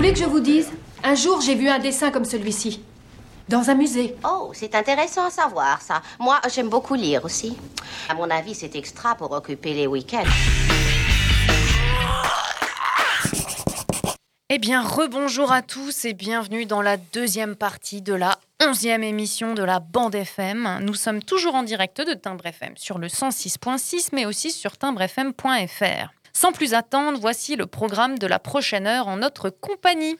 Voulez que je vous dise? Un jour, j'ai vu un dessin comme celui-ci. Dans un musée. Oh, c'est intéressant à savoir ça. Moi, j'aime beaucoup lire aussi. À mon avis, c'est extra pour occuper les week-ends. Eh bien, rebonjour à tous et bienvenue dans la deuxième partie de la onzième émission de la bande FM. Nous sommes toujours en direct de Timbre FM sur le 106.6, mais aussi sur timbrefm.fr. Sans plus attendre, voici le programme de la prochaine heure en notre compagnie.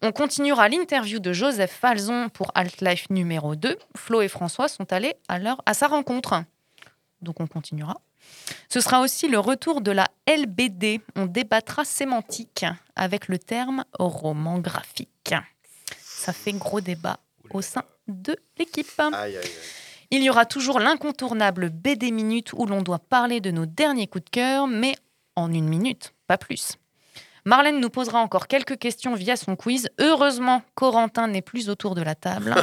On continuera l'interview de Joseph Falzon pour Altlife numéro 2. Flo et François sont allés à, leur, à sa rencontre. Donc on continuera. Ce sera aussi le retour de la LBD. On débattra sémantique avec le terme roman graphique. Ça fait gros débat au sein de l'équipe. Il y aura toujours l'incontournable BD Minute où l'on doit parler de nos derniers coups de cœur, mais en une minute, pas plus. Marlène nous posera encore quelques questions via son quiz. Heureusement, Corentin n'est plus autour de la table.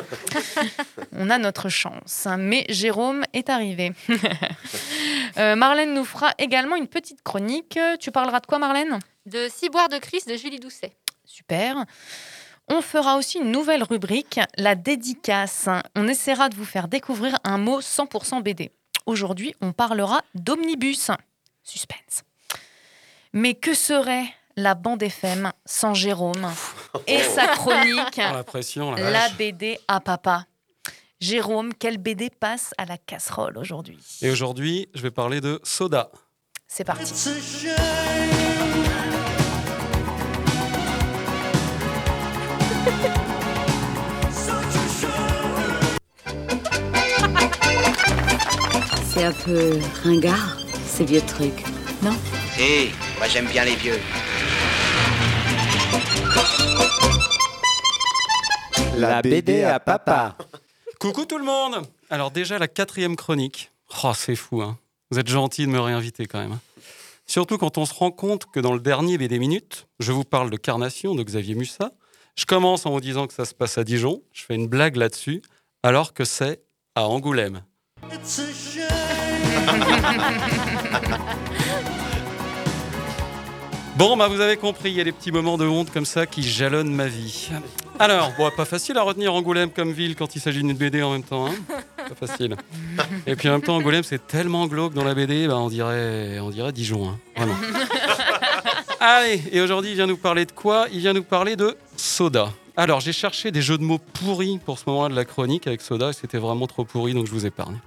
On a notre chance. Mais Jérôme est arrivé. Euh, Marlène nous fera également une petite chronique. Tu parleras de quoi, Marlène? De Ciboire de Chris de Julie Doucet. Super. On fera aussi une nouvelle rubrique, la dédicace. On essaiera de vous faire découvrir un mot 100% BD. Aujourd'hui, on parlera d'omnibus. Suspense. Mais que serait la bande FM sans Jérôme et sa chronique Oh, la pression, la La vache. BD à papa Jérôme, quelle BD passe à la casserole aujourd'hui? Et aujourd'hui, je vais parler de Soda. C'est parti. C'est un peu ringard, ces vieux trucs, non? Hé, moi j'aime bien les vieux. La BD à papa. Coucou tout le monde Alors déjà, la quatrième chronique. Oh, c'est fou, hein Vous êtes gentil de me réinviter quand même. Surtout quand on se rend compte que dans le dernier BD Minute, je vous parle de Carnation de Xavier Mussa. Je commence en vous disant que ça se passe à Dijon. Je fais une blague là-dessus, alors que c'est à Angoulême. Bon, bah vous avez compris, il y a des petits moments de honte comme ça qui jalonnent ma vie. Alors, bon, pas facile à retenir Angoulême comme ville quand il s'agit d'une BD en même temps. Hein pas facile. Et puis en même temps, Angoulême, c'est tellement glauque dans la BD, bah, on, dirait, on dirait Dijon. Hein, vraiment. Allez, et aujourd'hui, il vient nous parler de quoi? Il vient nous parler de soda. Alors, j'ai cherché des jeux de mots pourris pour ce moment-là de la chronique avec soda, et c'était vraiment trop pourri, donc je vous épargne.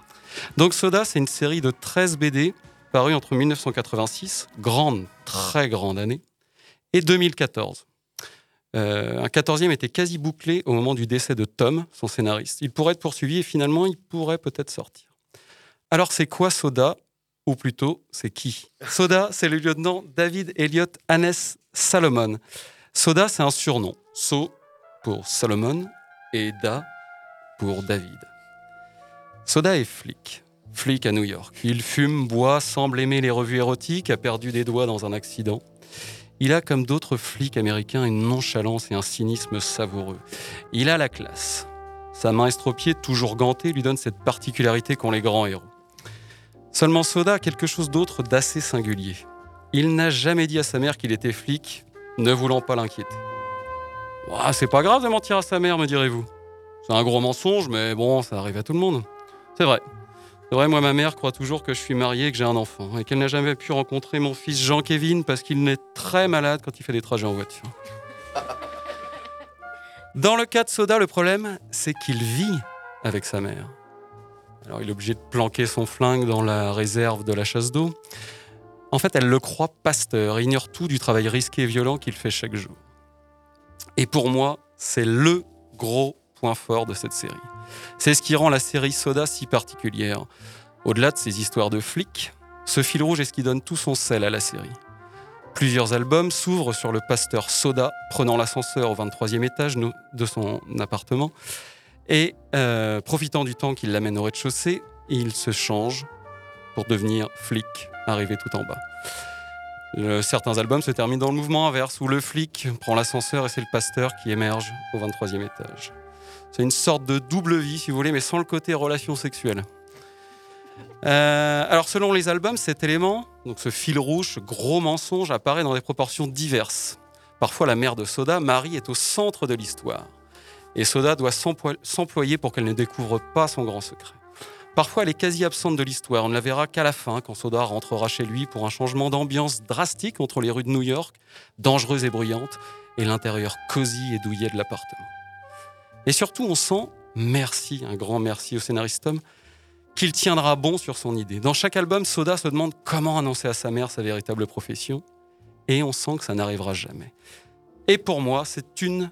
Donc, Soda, c'est une série de 13 BD parue entre 1986, grande, très grande année, et 2014. Euh, un quatorzième était quasi bouclé au moment du décès de Tom, son scénariste. Il pourrait être poursuivi et finalement, il pourrait peut-être sortir. Alors, c'est quoi Soda Ou plutôt, c'est qui? Soda, c'est le lieutenant David Elliot Hannes Salomon. Soda, c'est un surnom. So pour Salomon et Da pour David. Soda est flic. Flic à New York. Il fume, boit, semble aimer les revues érotiques, a perdu des doigts dans un accident. Il a, comme d'autres flics américains, une nonchalance et un cynisme savoureux. Il a la classe. Sa main estropiée, toujours gantée, lui donne cette particularité qu'ont les grands héros. Seulement Soda a quelque chose d'autre d'assez singulier. Il n'a jamais dit à sa mère qu'il était flic, ne voulant pas l'inquiéter. C'est pas grave de mentir à sa mère, me direz-vous. C'est un gros mensonge, mais bon, ça arrive à tout le monde. C'est vrai. C'est vrai, moi, ma mère croit toujours que je suis marié et que j'ai un enfant, et qu'elle n'a jamais pu rencontrer mon fils Jean-Kévin parce qu'il est très malade quand il fait des trajets en voiture. Dans le cas de Soda, le problème, c'est qu'il vit avec sa mère. Alors, il est obligé de planquer son flingue dans la réserve de la chasse d'eau. En fait, elle le croit pasteur et ignore tout du travail risqué et violent qu'il fait chaque jour. Et pour moi, c'est le gros point fort de cette série. C'est ce qui rend la série Soda si particulière. Au-delà de ses histoires de flics, Ce fil rouge est ce qui donne tout son sel à la série. Plusieurs albums s'ouvrent sur le pasteur Soda prenant l'ascenseur au 23e étage de son appartement et euh, profitant du temps qu'il l'amène au rez-de-chaussée, il se change pour devenir flic, arrivé tout en bas. certains albums se terminent dans le mouvement inverse, où le flic prend l'ascenseur et c'est le pasteur qui émerge au 23e étage. C'est une sorte de double vie, si vous voulez, mais sans le côté relation sexuelle. Euh, alors, selon les albums, cet élément, donc ce fil rouge, gros mensonge, apparaît dans des proportions diverses. Parfois, la mère de Soda, Marie, est au centre de l'histoire. Et Soda doit s'employer pour qu'elle ne découvre pas son grand secret. Parfois, elle est quasi absente de l'histoire. On ne la verra qu'à la fin, quand Soda rentrera chez lui pour un changement d'ambiance drastique entre les rues de New York, dangereuses et bruyantes, et l'intérieur cosy et douillet de l'appartement. Et surtout, on sent, merci, un grand merci au scénariste Tom, qu'il tiendra bon sur son idée. Dans chaque album, Soda se demande comment annoncer à sa mère sa véritable profession, et on sent que ça n'arrivera jamais. Et pour moi, c'est une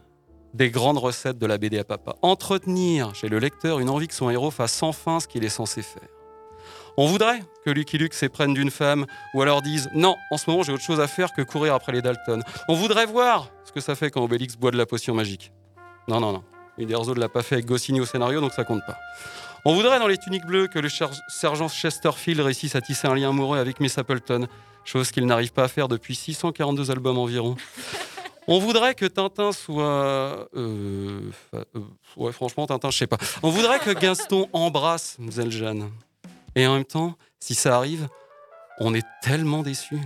des grandes recettes de la BD à papa. Entretenir chez le lecteur une envie que son héros fasse enfin ce qu'il est censé faire. On voudrait que Lucky Luke s'éprenne d'une femme ou alors dise non, en ce moment j'ai autre chose à faire que courir après les Dalton. On voudrait voir ce que ça fait quand Obélix boit de la potion magique. Non, non, non. Uderzo ne l'a pas fait avec Goscinny au scénario, donc ça compte pas. On voudrait dans les tuniques bleues que le sergent Chesterfield réussisse à tisser un lien amoureux avec Miss Appleton, chose qu'il n'arrive pas à faire depuis 642 albums environ. On voudrait que Tintin soit. Euh, euh, ouais, franchement, Tintin, je sais pas. On voudrait que Gaston embrasse Jeanne. Et en même temps, si ça arrive, on est tellement déçus.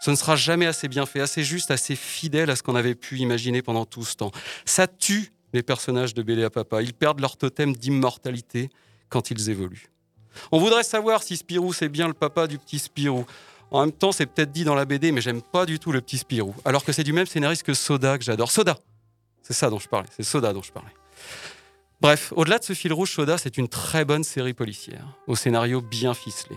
Ce ne sera jamais assez bien fait, assez juste, assez fidèle à ce qu'on avait pu imaginer pendant tout ce temps. Ça tue les personnages de Bélé à Papa. Ils perdent leur totem d'immortalité quand ils évoluent. On voudrait savoir si Spirou, c'est bien le papa du petit Spirou. En même temps, c'est peut-être dit dans la BD, mais j'aime pas du tout le petit Spirou. Alors que c'est du même scénariste que Soda, que j'adore. Soda C'est ça dont je parlais. C'est Soda dont je parlais. Bref, au-delà de ce fil rouge, Soda, c'est une très bonne série policière, au scénario bien ficelé.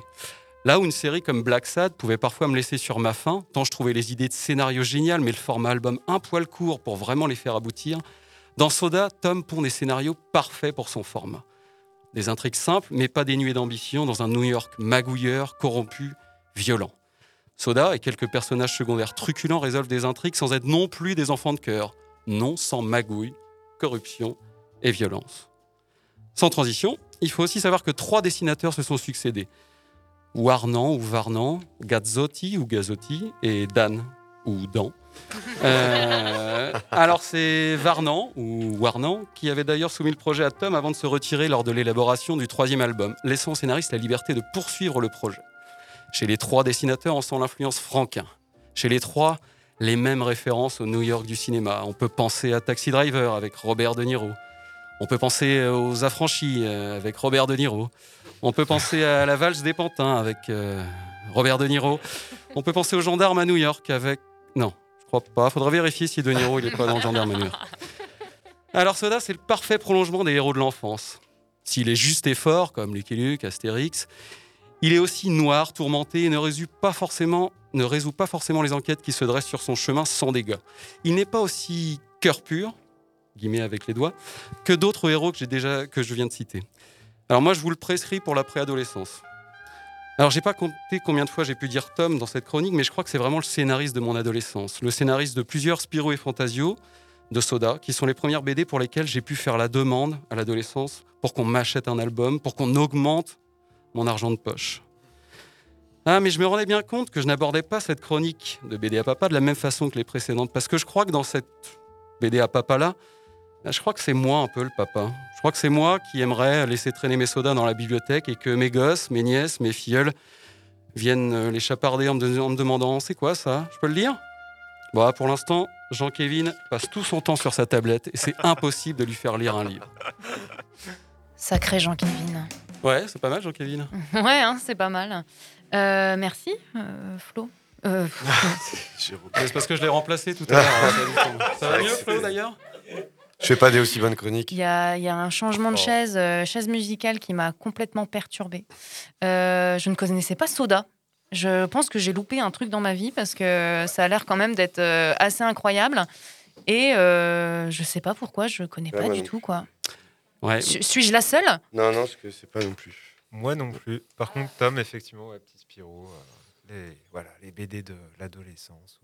Là où une série comme Black Sad pouvait parfois me laisser sur ma faim, tant je trouvais les idées de scénario géniales, mais le format album un poil court pour vraiment les faire aboutir, dans Soda, Tom pond des scénarios parfaits pour son format. Des intrigues simples, mais pas dénuées d'ambition, dans un New York magouilleur, corrompu, violent. Soda et quelques personnages secondaires truculents résolvent des intrigues sans être non plus des enfants de cœur, non sans magouille, corruption et violence. Sans transition, il faut aussi savoir que trois dessinateurs se sont succédés. Warnan ou Varnan, Gazzotti ou Gazzotti et Dan ou Dan. Euh, alors c'est Varnan ou Warnan qui avait d'ailleurs soumis le projet à Tom avant de se retirer lors de l'élaboration du troisième album, laissant au scénariste la liberté de poursuivre le projet. Chez les trois dessinateurs, on sent l'influence franquin. Chez les trois, les mêmes références au New York du cinéma. On peut penser à Taxi Driver avec Robert De Niro. On peut penser aux Affranchis euh, avec Robert De Niro. On peut penser à La Valse des Pantins avec euh, Robert De Niro. On peut penser aux Gendarmes à New York avec... Non, crois pas. Faudra vérifier si De Niro il est pas dans le Gendarme à New York. Alors Soda, c'est le parfait prolongement des héros de l'enfance. S'il est juste et fort, comme Lucky Luke, Astérix, il est aussi noir, tourmenté et ne résout pas forcément, ne résout pas forcément les enquêtes qui se dressent sur son chemin sans dégâts. Il n'est pas aussi cœur pur, guillemets avec les doigts, que d'autres héros que, déjà, que je viens de citer. Alors moi, je vous le prescris pour la préadolescence. Alors j'ai pas compté combien de fois j'ai pu dire Tom dans cette chronique, mais je crois que c'est vraiment le scénariste de mon adolescence, le scénariste de plusieurs Spirou et Fantasio, de Soda, qui sont les premières BD pour lesquelles j'ai pu faire la demande à l'adolescence pour qu'on m'achète un album, pour qu'on augmente mon argent de poche. Ah, mais je me rendais bien compte que je n'abordais pas cette chronique de BD à papa de la même façon que les précédentes, parce que je crois que dans cette BD à papa-là, je crois que c'est moi un peu le papa. Je crois que c'est moi qui aimerais laisser traîner mes sodas dans la bibliothèque et que mes gosses, mes nièces, mes filleuls viennent euh, les chaparder en me, demandant c'est quoi ça? Je peux le lire Bon, pour l'instant, Jean-Kévin passe tout son temps sur sa tablette et c'est impossible de lui faire lire un livre. Sacré Jean-Kévin. Ouais, c'est pas mal, Jean-Kévin. ouais, hein, c'est pas mal. Euh, merci, euh, Flo. Euh, c'est parce que je l'ai remplacé tout à l'heure. Hein, ça va mieux, Flo, d'ailleurs? Je fais pas des aussi bonnes chroniques. Il y a, y a, un changement de oh. chaise, chaise musicale qui m'a complètement perturbée. je ne connaissais pas Soda. Je pense que j'ai loupé un truc dans ma vie parce que ça a l'air quand même d'être assez incroyable. Et je sais pas pourquoi, je connais pas du tout quoi. Ouais. Suis-je la seule? Non, non, parce que c'est pas non plus. Moi non plus. Par contre, Tom, effectivement, ouais, petit Spirou, euh, les, voilà, les BD de l'adolescence.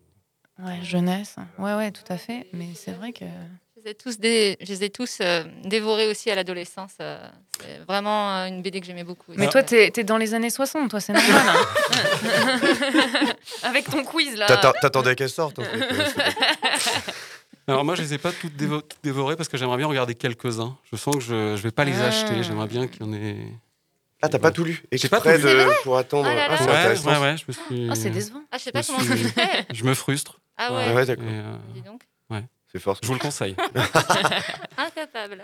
Ouais, jeunesse. Ouais, ouais, tout à fait. Mais c'est vrai que. Je les ai tous, dé- je les ai tous euh, dévorés aussi à l'adolescence. euh, c'est vraiment euh, une BD que j'aimais beaucoup. Mais toi, t'es es dans les années 60, toi, c'est normal. hein. Avec ton quiz, là. T'attends- T'attendais qu'elle sorte en fait. Alors moi, je les ai pas toutes, dévo- toutes dévorées parce que j'aimerais bien regarder quelques-uns. Je sens que je, je vais pas les Ah. acheter. J'aimerais bien qu'il y en ait. Ah, t'as pas tout lu? J'ai pas tout Exprès lu. de- C'est vrai pour attendre. Ah là Ah, là. c'est Ouais, intéressant. ouais, ouais, je me suis. Ah, c'est décevant. Ah, je sais pas me comment suis- ça se fait. Je me frustre. Ah ouais, ouais, d'accord. Euh, dis donc. ouais. C'est fort. Je vous le conseille. Incapable.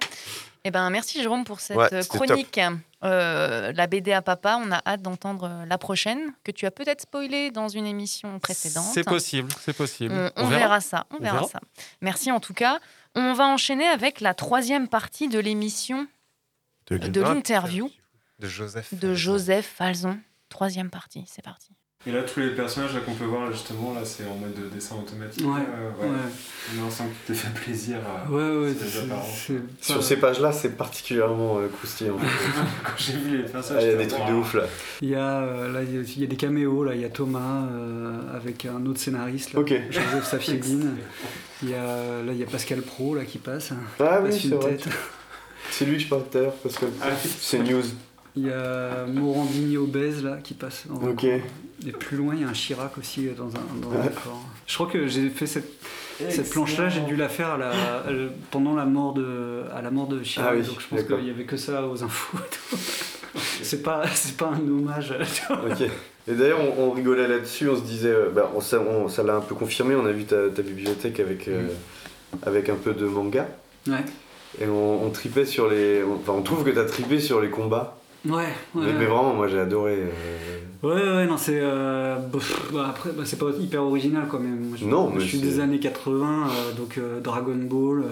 Eh ben, merci Jérôme pour cette Ouais, euh, chronique. Euh, la BD à papa, on a hâte d'entendre la prochaine, que tu as peut-être spoilée dans une émission précédente. C'est possible, c'est possible. On, on verra. ça, on, On verra, verra. ça. Merci en tout cas. On va enchaîner avec la troisième partie de l'émission De de l'interview De Joseph. de Joseph Falzon. Troisième partie, c'est parti. Et là, tous les personnages qu'on peut voir, justement, là, c'est en mode de dessin automatique. Ouais, là, ouais. On sent que tu t'es fait plaisir à Ouais, ouais, ces apparences. Sur ces pages-là, c'est particulièrement euh, croustillant. Quand j'ai vu les personnages, Ah, Il y a des trucs de ouf là. Il y a, euh, là, il y a, il y a des caméos, là, il y a Thomas euh, avec un autre scénariste, là. Joseph Safiedine. Il y a, là, il y a Pascal Pro là, qui passe. Ah Passe oui, c'est une vrai. tête. C'est lui que je parlais tout à l'heure parce que c'est news. Il y a Morandini obèse là, qui passe. dans Ok. Et plus loin, il y a un Chirac aussi euh, dans un, dans un décor. Je crois que j'ai fait cette, cette planche-là, j'ai dû la faire à la- à- pendant la mort de, à la mort de Chirac. Ah oui, donc je pense qu'il y avait que ça aux infos. c'est pas, c'est pas un hommage. tu. Ok. Et d'ailleurs, on, on rigolait là-dessus, on se disait, euh, bah, on, ça on- ça l'a un peu confirmé, on a vu ta, ta bibliothèque avec, euh, avec un peu de manga. Ouais. Et on, on tripait sur les. on- Enfin, on trouve que t'as tripé sur les combats. Ouais, ouais, mais, mais vraiment, moi j'ai adoré. euh, Ouais, ouais, non, c'est. euh, bah, après, bah, c'est pas hyper original quand même. Moi, je, Non, moi, mais je suis des années 80, euh, donc euh, Dragon Ball.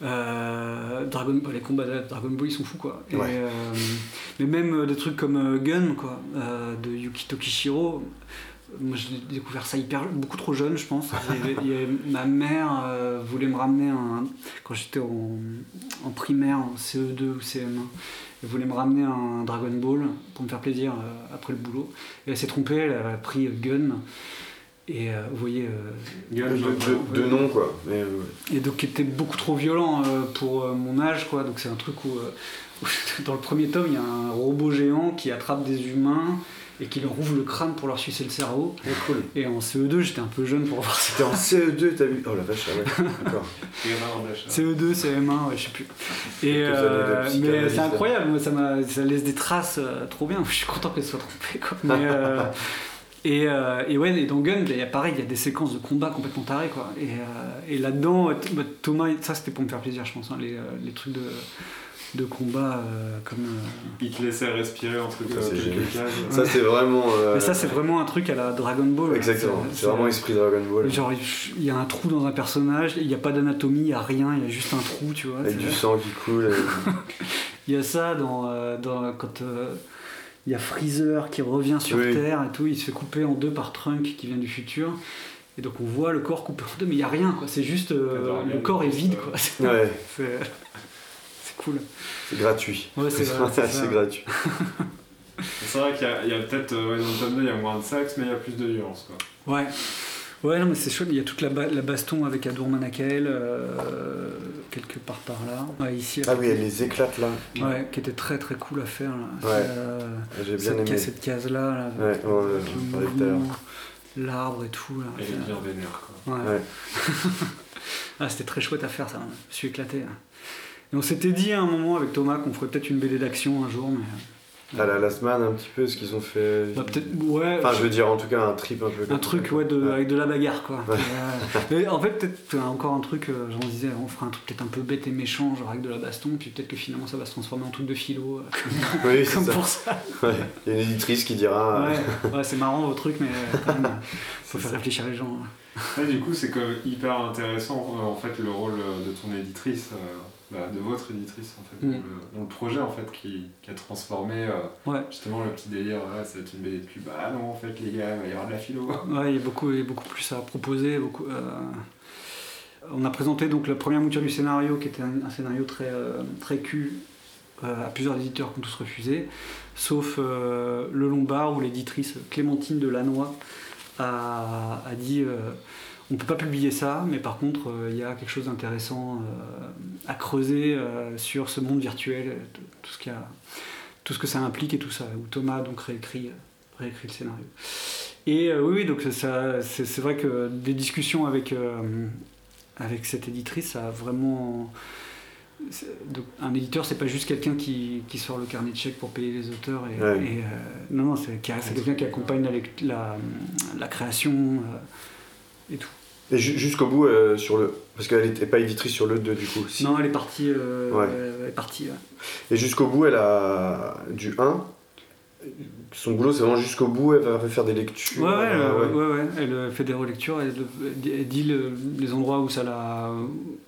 Dragon, bah, les combats de Dragon Ball ils sont fous quoi. Et, Ouais. mais même des trucs comme Gun quoi, de Yukito Kishiro. Moi j'ai découvert ça hyper beaucoup trop jeune je pense. Ma mère voulait me ramener un quand j'étais en, en primaire en CE2 ou CM1. Elle voulait me ramener un Dragon Ball pour me faire plaisir euh, après le boulot. Et elle s'est trompée, elle a pris Gun. Et euh, vous voyez. euh, de, de- de nom quoi. Mais, euh, et donc qui était beaucoup trop violent euh, pour euh, mon âge quoi donc c'est un truc où, euh, où dans le premier tome il y a un robot géant qui attrape des humains et qui leur ouvre le crâne pour leur sucer le cerveau et en CE2 j'étais un peu jeune pour voir ça T'es en CE2, t'as vu Oh la vache, ah ouais, d'accord. CE2, CM1, ouais, je sais plus. Et euh, mais c'est là. incroyable, moi, ça, m'a- ça laisse des traces euh, trop bien. Je suis content qu'elle soit trompée. Quoi. Mais, euh, et, euh, et ouais, et dans Gun, il y a pareil, il y a des séquences de combat complètement tarées. Quoi. Et, euh, et là-dedans, bah, Thomas, ça c'était pour me faire plaisir, je pense, hein, les, les trucs de, de combat euh, comme. euh, Il te laissait respirer entre quelques cases. Ça, c'est vraiment. euh, Mais ça, c'est vraiment un truc à la Dragon Ball. Exactement, c'est vraiment esprit Dragon Ball. Genre, il y a un trou dans un personnage, il n'y a pas d'anatomie, il n'y a rien, il y a juste un trou, tu vois. Avec c'est- du sang qui coule. et- Il y a ça dans, euh, dans quand euh, il y a Freezer qui revient sur Oui. Terre et tout, il se fait couper en deux par Trunk qui vient du futur. Et donc on voit le corps coupé en deux, mais il n'y a rien, quoi. C'est juste euh, le corps est vide, quoi. C'est Ouais. C'est- cool. C'est gratuit. Ouais, c'est vrai, c'est ça. gratuit. C'est vrai qu'il y a, il y a peut-être, euh, ouais, dans le tome 2, il y a moins de sexe, mais il y a plus de violence. Quoi. Ouais. Ouais, non, mais c'est chouette. Il y a toute la, ba- la baston avec Adour Manakael, euh, quelque part par là. Ouais, ici. Ah oui, elle les éclate là. Ouais, qui était très très cool à faire. Là. Ouais. Euh, J'ai bien aimé. Cette case-là, là, Ouais, avec ouais, ouais, à l'heure. mouvement, l'arbre et tout. Là. Elle est bien vénère. Quoi. Ouais. Ouais. ah, c'était très chouette à faire ça, je me suis éclaté. Et on s'était dit à un moment avec Thomas qu'on ferait peut-être une BD d'action un jour, mais. À la Last Man, un petit peu, ce qu'ils ont fait. Bah, peut-être, ouais. Enfin, je veux dire, en tout cas, un trip un peu. Un truc ça. ouais, de, avec de la bagarre quoi. Ouais. Ouais. Mais en fait peut-être euh, encore un truc, euh, j'en disais, on fera un truc peut-être un peu bête et méchant, genre avec de la baston, puis peut-être que finalement ça va se transformer en truc de philo. euh, Oui, comme ça. pour ça. Ouais. Il y a une éditrice qui dira. euh, Ouais, ouais, c'est marrant vos trucs, mais euh, quand même, faut faire réfléchir les gens. Ouais, du coup, c'est quand même hyper intéressant euh, en fait le rôle euh, de ton éditrice, euh, bah, de votre éditrice en fait, Mm. dans, le, dans le projet en fait qui, qui a transformé euh, Ouais. justement le petit délire. C'est une BD de cul. Bah non, en fait les gars, il va y avoir de la philo. Ouais, il y a beaucoup, il y a beaucoup plus à proposer. Beaucoup, euh, On a présenté donc la première mouture du scénario, qui était un, un scénario très, euh, très cul, à plusieurs éditeurs qui ont tous refusé, sauf Le Lombard où l'éditrice Clémentine Delannoy a, a dit on ne peut pas publier ça, mais par contre euh, il y a quelque chose d'intéressant euh, à creuser euh, sur ce monde virtuel, tout ce, qu'il y a- tout ce que ça implique et tout ça, où Thomas a donc réécrit, réécrit le scénario. Et oui, oui, donc c'est, vrai que des discussions avec, avec cette éditrice, ça a vraiment. donc, un éditeur, c'est pas juste quelqu'un qui, qui sort le carnet de chèques pour payer les auteurs. Et, Ouais. et, euh, non, non, c'est, quelqu'un qui accompagne la, la, la création euh, et tout. Et ju- jusqu'au bout, euh, sur le. Parce qu'elle n'était pas éditrice sur le 2 du coup. Si. Non, elle est partie. euh, Ouais. Elle est partie. ouais. Et jusqu'au bout, elle a. Du 1. Son boulot, c'est vraiment jusqu'au bout, elle va faire des lectures. Ouais, ouais, euh, ouais. elle fait des relectures, elle, elle dit- le- les endroits où ça l'a,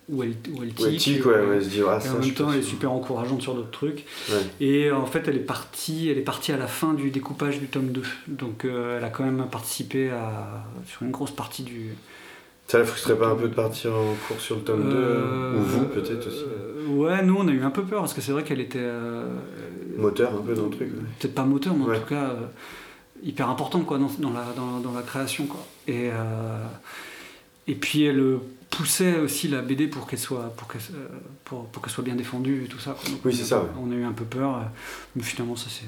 où elle, où elle Où elle tique, tique, ouais, elle se dit, ah, et ça, en même temps, elle est super encourageante sur d'autres trucs. Et en fait, elle est partie, elle est partie à la fin du découpage du tome 2. Donc, euh, elle a quand même participé à sur une grosse partie du. Ça la frustrait pas un peu de partir en cours sur le tome 2 Euh, Ou vous, peut-être aussi euh, ouais, nous, on a eu un peu peur parce que c'est vrai qu'elle était. euh, Moteur un peu dans le truc. ouais. peut-être pas moteur, mais Ouais. en tout cas euh, hyper important quoi, dans, dans la, dans, dans la création. Quoi. Et, et puis elle poussait aussi la BD pour qu'elle soit, pour qu'elle, pour, pour qu'elle soit bien défendue et tout ça. quoi. Donc, Oui, c'est ça, ouais. On a eu un peu peur, mais finalement ça s'est.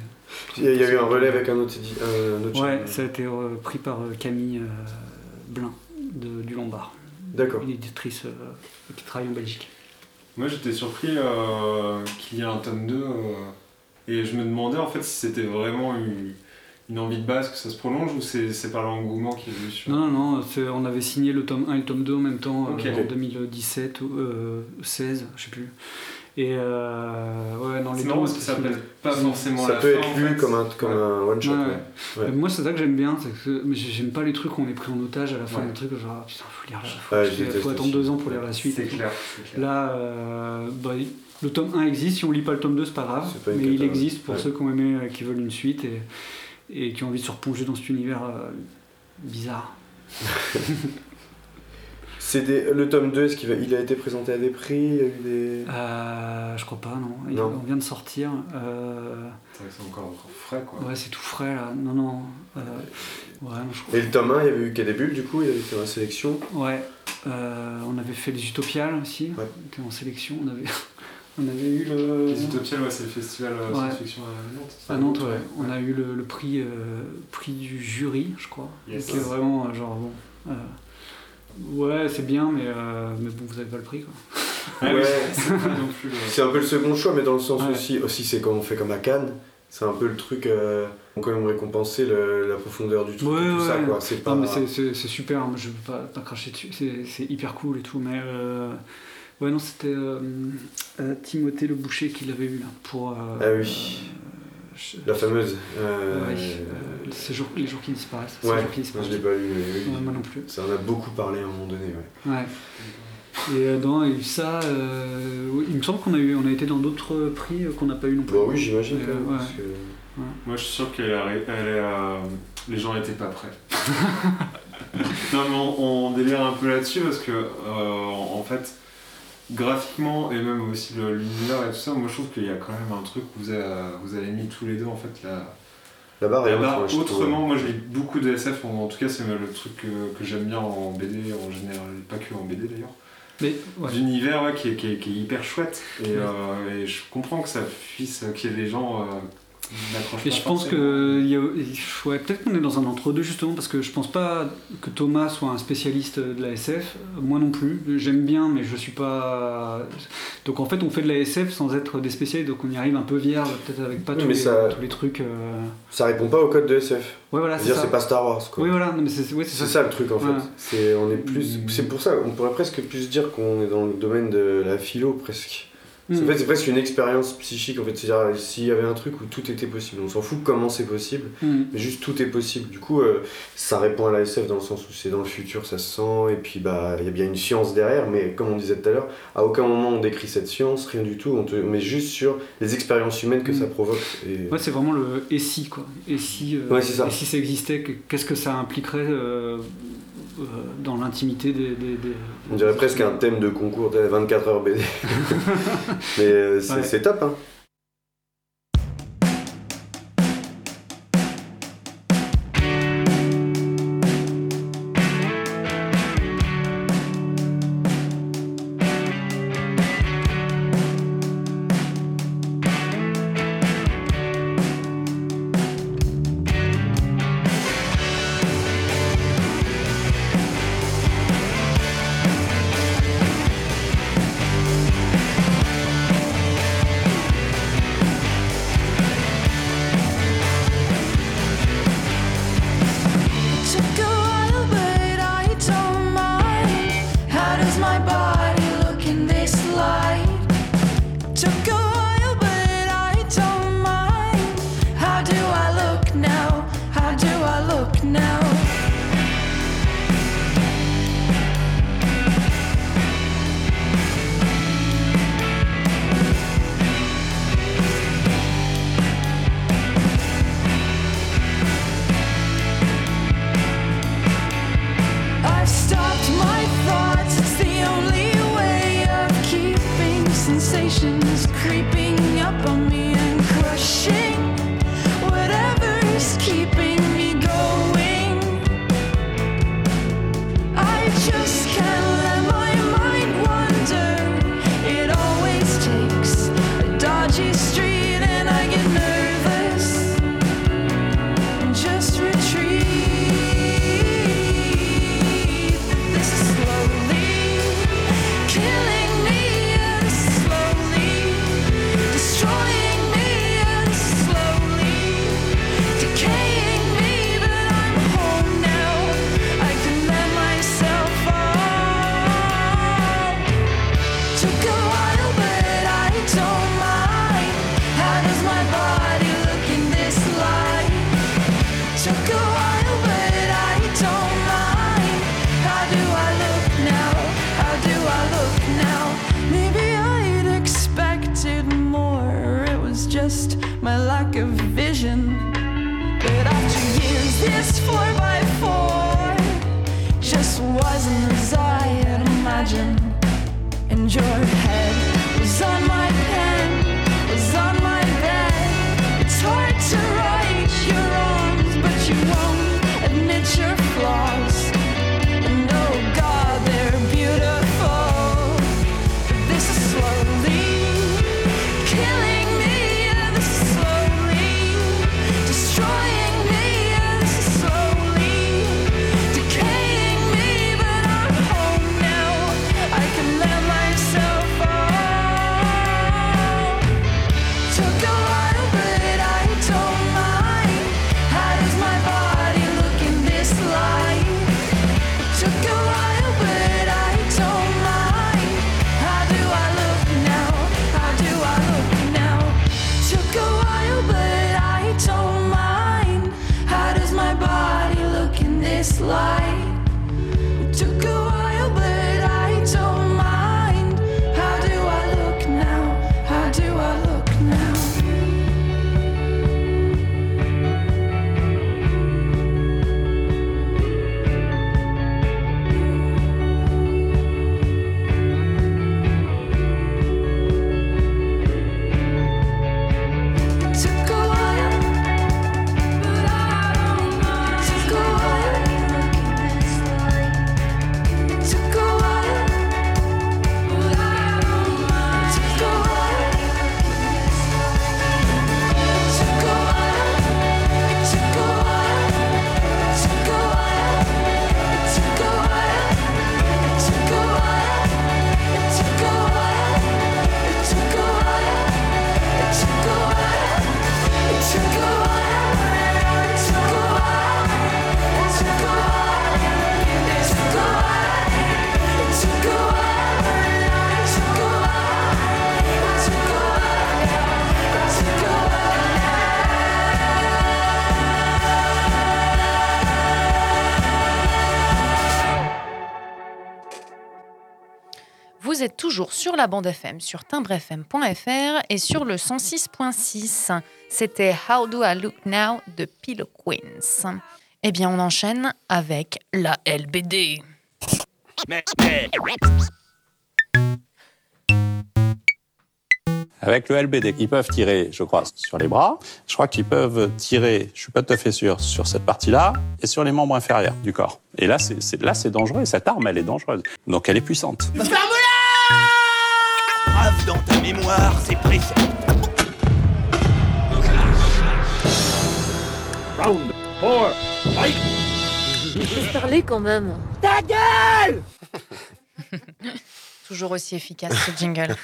Il y a, eu un relais avec un autre, un autre Ouais, ça a été euh, pris par Camille Blin de, du Lombard. D'accord. Une éditrice euh, qui travaille en Belgique. Moi j'étais surpris euh, qu'il y ait un tome 2 euh, et je me demandais en fait si c'était vraiment une, une envie de base que ça se prolonge ou c'est c'est par l'engouement qu'il y a eu sur. Non, non, non, c'est- on avait signé le tome 1 et le tome 2 en même temps euh, en 2017 ou euh, 16, je sais plus. Et euh, ouais, dans les C'est deux, parce que ça s'appelle pas forcément Ça la peut fin, être en lu fait. comme un, comme un one shot. Ouais, ouais. ouais. Ouais. Mais Moi, c'est ça que j'aime bien, c'est que j'aime pas les trucs où on est pris en otage à la fin Ouais. des trucs, genre putain, faut lire la faut, Ouais, faut déteste attendre deux ans pour lire la suite. C'est clair. Là, euh, bah, le tome 1 existe, si on lit pas le tome 2, c'est pas grave, pas mais il existe pour ouais. ceux qui ont aimé, euh, qui veulent une suite et, et qui ont envie de se replonger dans cet univers euh, bizarre. C'est des- Le tome 2, est-ce qu'il va- il a été présenté à des prix Il y a eu des. Euh, je crois pas, non. Il- Non. Vient de sortir. euh, C'est vrai que c'est encore, encore frais quoi. Ouais, c'est tout frais là. Non, non. euh, ouais, non, je crois. Et le tome 1, il y avait eu qu'à des bulles du coup, il avait été en sélection. Ouais. euh, on avait fait les Utopiales aussi. Ouais. En sélection. On avait, on avait eu le. Les Utopiales, ouais, c'est le festival Ouais. science-fiction à Nantes. À Nantes, ouais. On a eu le, le prix, euh, prix du jury, je crois. Yes. Qui est vraiment genre bon. Euh, ouais, c'est bien, mais, euh, mais bon, vous avez pas le prix quoi. Ah Ouais. c'est le- C'est un peu le second choix, mais dans le sens Ouais. aussi, aussi c'est comme on fait comme à Cannes. C'est un peu le truc, euh, on quand même récompenser le- la profondeur du truc Ouais, et tout ça, ouais. quoi. C'est pas. Non, mais c'est- c'est c'est super, hein, je veux pas, pas cracher dessus, c'est- hyper cool et tout, mais euh, ouais, non, c'était euh, euh, Timothée Le Boucher qui l'avait eu là pour. euh, Ah oui. Euh, je- La fameuse. euh, ouais, euh, ces jours- les jours qui disparaissent. Ouais, jours qui moi je l'ai pas lu, mais oui. Ouais, moi non plus. Ça en a beaucoup parlé à un moment donné, ouais. Ouais. Et euh, non, il y a eu ça, euh, il me semble qu'on a, eu, on a été dans d'autres prix euh, qu'on n'a pas eu non plus. Bah oui, j'imagine que- Moi, je suis sûr que les gens n'étaient pas prêts. non, mais on, on délire un peu là-dessus parce que, euh, en en fait, graphiquement et même aussi le- l'univers et tout ça, moi je trouve qu'il y a quand même un truc où vous avez, vous avez mis tous les deux en fait la, La barre est la barre trouve. autrement. Moi, je lis beaucoup de SF, en, en tout cas, c'est le truc que, que j'aime bien en BD en général, pas que en BD d'ailleurs. Mais, ouais. D'univers ouais, qui, est, qui, est, qui est hyper chouette et, Ouais. euh, et je comprends que ça puisse, qu'il y ait des gens. Euh, Et je pense forcément. que il y a- ouais, peut-être qu'on est dans un entre-deux justement parce que je pense pas que Thomas soit un spécialiste de la SF. Moi non plus. J'aime bien, mais je suis pas. Donc en fait, on fait de la SF sans être des spécialistes, donc on y arrive un peu vierge, peut-être avec pas Oui, tous, mais les, ça- tous les trucs. euh, Ça répond pas au code de SF. Ouais, voilà, c'est c'est pas Star Wars, quoi. Oui, voilà. non, mais c'est ouais, C'est ça le truc en fait. C'est on est plus. Mm. C'est pour ça on pourrait presque plus dire qu'on est dans le domaine de la philo presque. Mm. En fait, c'est presque une expérience psychique en fait. C'est-à-dire s'il y avait un truc où tout était possible, on s'en fout comment c'est possible, Mm. mais juste tout est possible. Du coup, euh, ça répond à la SF dans le sens où c'est dans le futur, ça se sent, et puis bah il y a bien une science derrière, mais comme on disait tout à l'heure, à aucun moment on décrit cette science, rien du tout. On te met juste sur les expériences humaines que Mm. ça provoque. Et... Ouais, c'est vraiment le et si quoi. Et si, euh, Ouais, et si ça existait, que- qu'est-ce que ça impliquerait euh, euh, dans l'intimité des, des- des- On dirait presque un thème de concours de 24 heures BD. mais euh, c'est Ouais. c'est top, hein. Bande FM, sur timbrefm.fr et sur le 106.6. C'était How Do I Look Now de Pillow Queens. Eh bien, on enchaîne avec la LBD. Avec le LBD, ils peuvent tirer, je crois, sur les bras. Je crois qu'ils peuvent tirer, je suis pas tout à fait sûr, sur cette partie-là et sur les membres inférieurs du corps. Et là, c'est là, c'est dangereux. Cette arme, elle est dangereuse. Donc, elle est puissante. Dans ta mémoire, c'est précis. Round 4, fight Laisse parler quand même. Ta gueule Toujours aussi efficace ce jingle.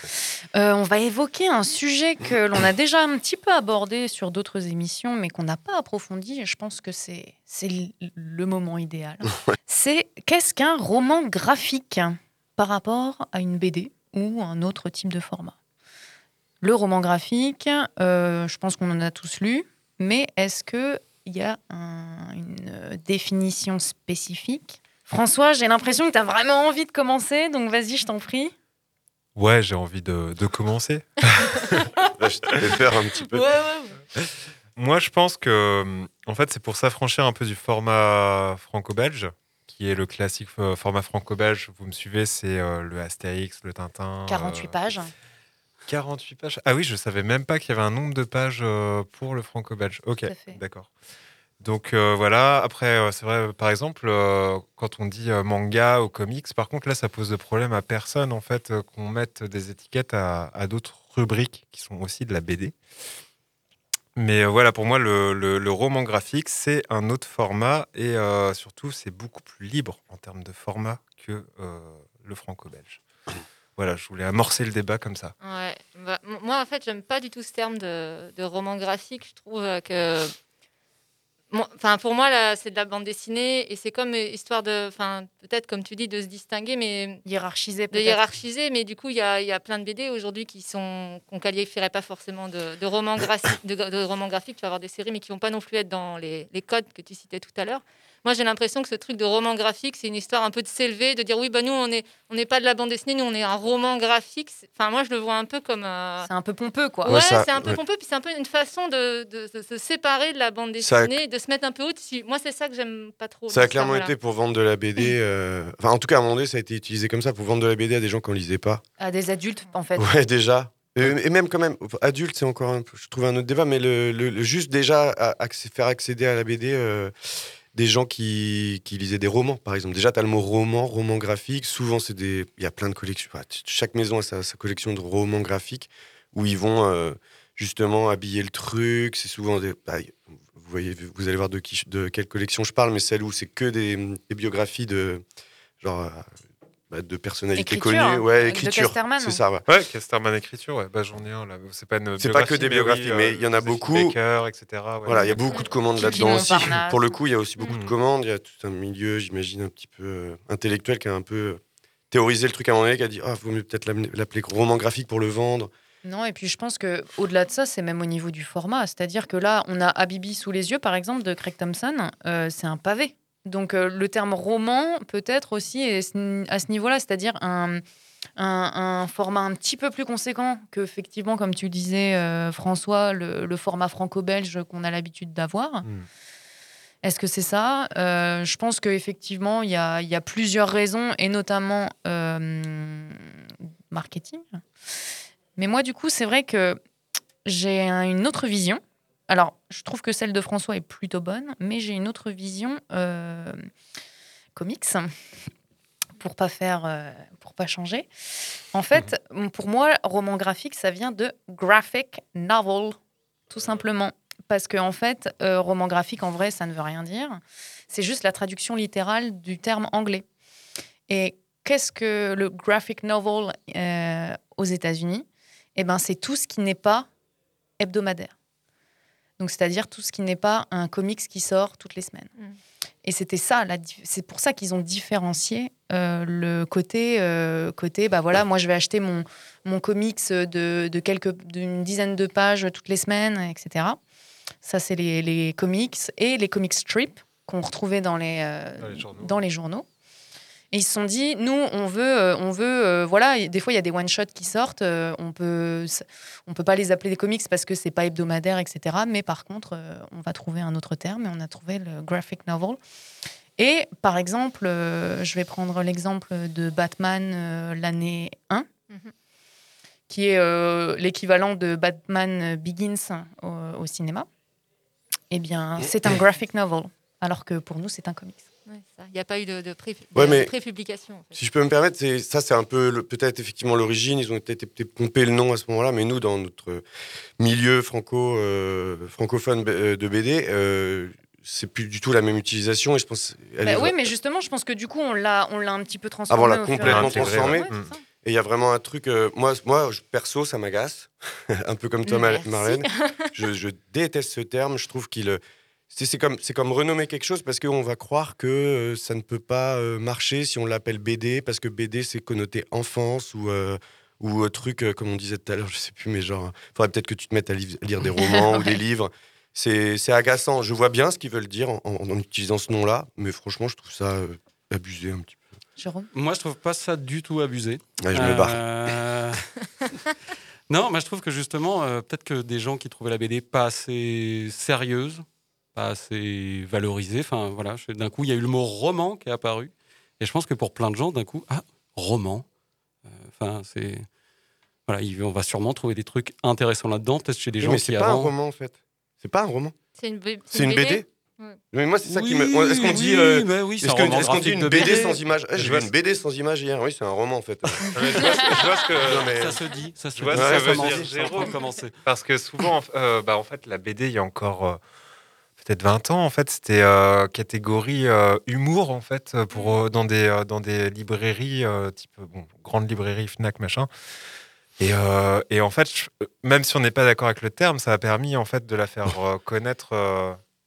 Euh, on va évoquer un sujet que l'on a déjà un petit peu abordé sur d'autres émissions, mais qu'on n'a pas approfondi. Et je pense que c'est le moment idéal. C'est qu'est-ce qu'un roman graphique par rapport à une BD ou un autre type de format Le roman graphique, euh, je pense qu'on en a tous lu, mais est-ce que il y a un- une définition spécifique? François, j'ai l'impression que tu as vraiment envie de commencer, donc vas-y, je t'en prie. Ouais, j'ai envie de, de commencer. Là, je te faire un petit peu. Moi, je pense que, en fait, c'est pour s'affranchir un peu du format franco-belge, qui est le classique format franco-belge. Vous me suivez, c'est euh, le Astérix, le Tintin. 48 euh, pages. 48 pages. Ah oui, je savais même pas qu'il y avait un nombre de pages euh, pour le franco-belge. Ok, d'accord. Donc euh, voilà, après, c'est vrai, par exemple, euh, quand on dit manga ou comics, par contre, là, ça pose de problème à personne, en fait, qu'on mette des étiquettes à, à d'autres rubriques qui sont aussi de la BD. Mais euh, voilà, pour moi, le, roman graphique, c'est un autre format et euh, surtout, c'est beaucoup plus libre en termes de format que euh, le franco-belge. Voilà, je voulais amorcer le débat comme ça. Bah, moi, en fait, j'aime pas du tout ce terme de, roman graphique. Je trouve que. Enfin, pour moi, là, c'est de la bande dessinée et c'est comme euh, histoire de. Enfin, peut-être, comme tu dis, de se distinguer, mais. Hiérarchiser, De hiérarchiser, mais du coup, il y a, il y a plein de BD aujourd'hui qui sont. qu'on qualifierait pas forcément de, de romans graphiques. De, de romans graphiques. Tu vas avoir des séries, mais qui vont pas non plus être dans les, les codes que tu citais tout à l'heure. Moi, j'ai l'impression que ce truc de roman graphique, c'est une histoire un peu de s'élever, de dire oui, bah nous, on n'est on pas de la bande dessinée, nous, on est un roman graphique. Enfin, moi, je le vois un peu comme. euh, C'est un peu pompeux, quoi. Ouais, Ouais, ça- c'est un peu ouais. pompeux, puis c'est un peu une façon de, de- de se séparer de la bande dessinée, de se mettre un peu au-dessus. Moi, c'est ça que j'aime pas trop. Ça a clairement été pour vendre de la BD. euh, Enfin, en tout cas, à un moment donné, ça a été utilisé comme ça pour vendre de la BD à des gens qui ne lisaient pas. À des adultes, en fait. Ouais, déjà. Et, même quand même, adulte, c'est encore un peu, je trouve un autre débat, mais le, le- le- juste déjà à- faire accéder à la BD euh, des gens qui, lisaient des romans, par exemple. Déjà, tu as le mot roman, roman graphique. Souvent, c'est des, il y a plein de collections. Chaque maison a sa, collection de romans graphiques où ils vont euh, justement habiller le truc. C'est souvent des. bah, vous allez voir de, qui, de quelle collection je parle, mais celle où c'est que des, biographies de genre bah, de personnalités Écriture, connues. hein, Ouais, écriture. Casterman. C'est ça, ouais. Ouais, Casterman écriture, ouais. Bah, j'en ai un là. C'est pas une C'est pas que biographie, des mais biographies, oui, mais euh, il y en a beaucoup. Baker, etc. ouais. Voilà, il y a beaucoup de commandes là-dedans aussi. Pour le coup, il y a aussi beaucoup de commandes. Il y a tout un milieu, j'imagine, un petit peu euh, intellectuel qui a un peu euh, théorisé le truc à un moment donné, qui a dit Ah, vaut mieux peut-être l'appeler roman graphique pour le vendre. Non, et puis je pense que au-delà de ça, c'est même au niveau du format. C'est-à-dire que là, on a Habibi sous les yeux, par exemple, de Craig Thompson. euh, c'est un pavé. Donc euh, le terme roman peut-être aussi est à ce niveau-là, c'est-à-dire un, un, un format un petit peu plus conséquent que effectivement, comme tu disais, euh, François, le, le format franco-belge qu'on a l'habitude d'avoir. Mm. Est-ce que c'est ça? Euh, Je pense qu'effectivement, il y y a plusieurs raisons, et notamment marketing. Mais moi, du coup, c'est vrai que j'ai un- une autre vision. Alors, je trouve que celle de François est plutôt bonne, mais j'ai une autre vision euh, comics pour pas faire, euh, pour pas changer. En fait, pour moi, roman graphique, ça vient de graphic novel, tout simplement. Parce que en fait, euh, roman graphique, en vrai, ça ne veut rien dire. C'est juste la traduction littérale du terme anglais. Et qu'est-ce que le graphic novel euh, aux États-Unis? Eh ben, c'est tout ce qui n'est pas hebdomadaire. Donc, c'est-à-dire tout ce qui n'est pas un comics qui sort toutes les semaines. Mm. Et c'était ça, c'est pour ça qu'ils ont différencié euh, le côté, euh, côté, bah voilà, moi je vais acheter mon, mon comics de, de quelques, d'une dizaine de pages toutes les semaines, etc. Ça, c'est les, les comics et les comics strips qu'on retrouvait dans les, euh, Dans les journaux. dans les journaux. Et ils se sont dit, nous, on veut, euh, on veut, euh, voilà. Des fois, il y a des one shots qui sortent. euh, on peut, on peut pas les appeler des comics parce que c'est pas hebdomadaire, etc. Mais par contre, euh, on va trouver un autre terme et on a trouvé le graphic novel. Et par exemple, euh, je vais prendre l'exemple de Batman euh, l'année 1, qui est euh, l'équivalent de Batman Begins au, au cinéma. Eh bien, c'est un graphic novel, alors que pour nous, c'est un comics. Ouais. Il n'y a pas eu de, de Ouais, pré-publication. en fait. Si je peux me permettre, c'est- ça c'est un peu peut-être effectivement l'origine. Ils ont peut-être peut-être pompé le nom à ce moment-là, mais nous dans notre milieu franco euh, francophone euh, de BD, euh, c'est plus du tout la même utilisation. Et je pense. elle Bah est- oui, mais justement, je pense que du coup, on l'a, on l'a un petit peu Ah transformé. bon, on l'a complètement transformé. Ouais. Et il y a vraiment un truc. euh, moi, moi, je- perso, ça m'agace. un peu comme toi. Marlène. je, je déteste ce terme. Je trouve qu'il. C'est comme, renommer quelque chose parce qu'on va croire que euh, ça ne peut pas euh, marcher si on l'appelle BD, parce que BD, c'est connoté enfance ou, euh, ou euh, truc, euh, comme on disait tout à l'heure, je sais plus, mais genre, il faudrait peut-être que tu te mettes à lire des romans ou des livres. C'est agaçant. Je vois bien ce qu'ils veulent dire en, en- en utilisant ce nom-là, mais franchement, je trouve ça euh, abusé un petit peu. Jérôme? Moi, je trouve pas ça du tout abusé. Ouais, je me barre. Non, moi, je trouve que justement, euh, peut-être que des gens qui trouvaient la BD pas assez sérieuse, pas assez valorisée, enfin voilà, d'un coup, il y a eu le mot roman qui est apparu. Et je pense que pour plein de gens, d'un coup, ah, roman. Euh, Enfin, c'est. Voilà, il- on va sûrement trouver des trucs intéressants là-dedans, peut-être chez des Oui, gens mais qui c'est pas avant. un roman en fait. C'est pas un roman. C'est une, B- C'est une BD Ouais. Mais moi, c'est ça qui me. Oui, Est-ce qu'on dit. oui, euh, mais oui, c'est est-ce un que- roman est-ce qu'on dit une BD, BD? sans image Eh, Je J'ai vois vu une BD sans image hier. Oui, c'est un roman en fait. je, vois, ce- je vois ce que Non, mais- Ça se dit, ça se dit. Ça que veut commence, dire Jérôme. Parce que souvent, euh, bah, en fait, la BD, il y a encore euh, peut-être 20 ans, en fait, c'était euh, catégorie euh, humour, en fait, euh, pour, euh, dans, des, dans des librairies, type bon, grande librairie, Fnac, machin. Et, et en fait, je- même si on n'est pas d'accord avec le terme, ça a permis en fait de la faire connaître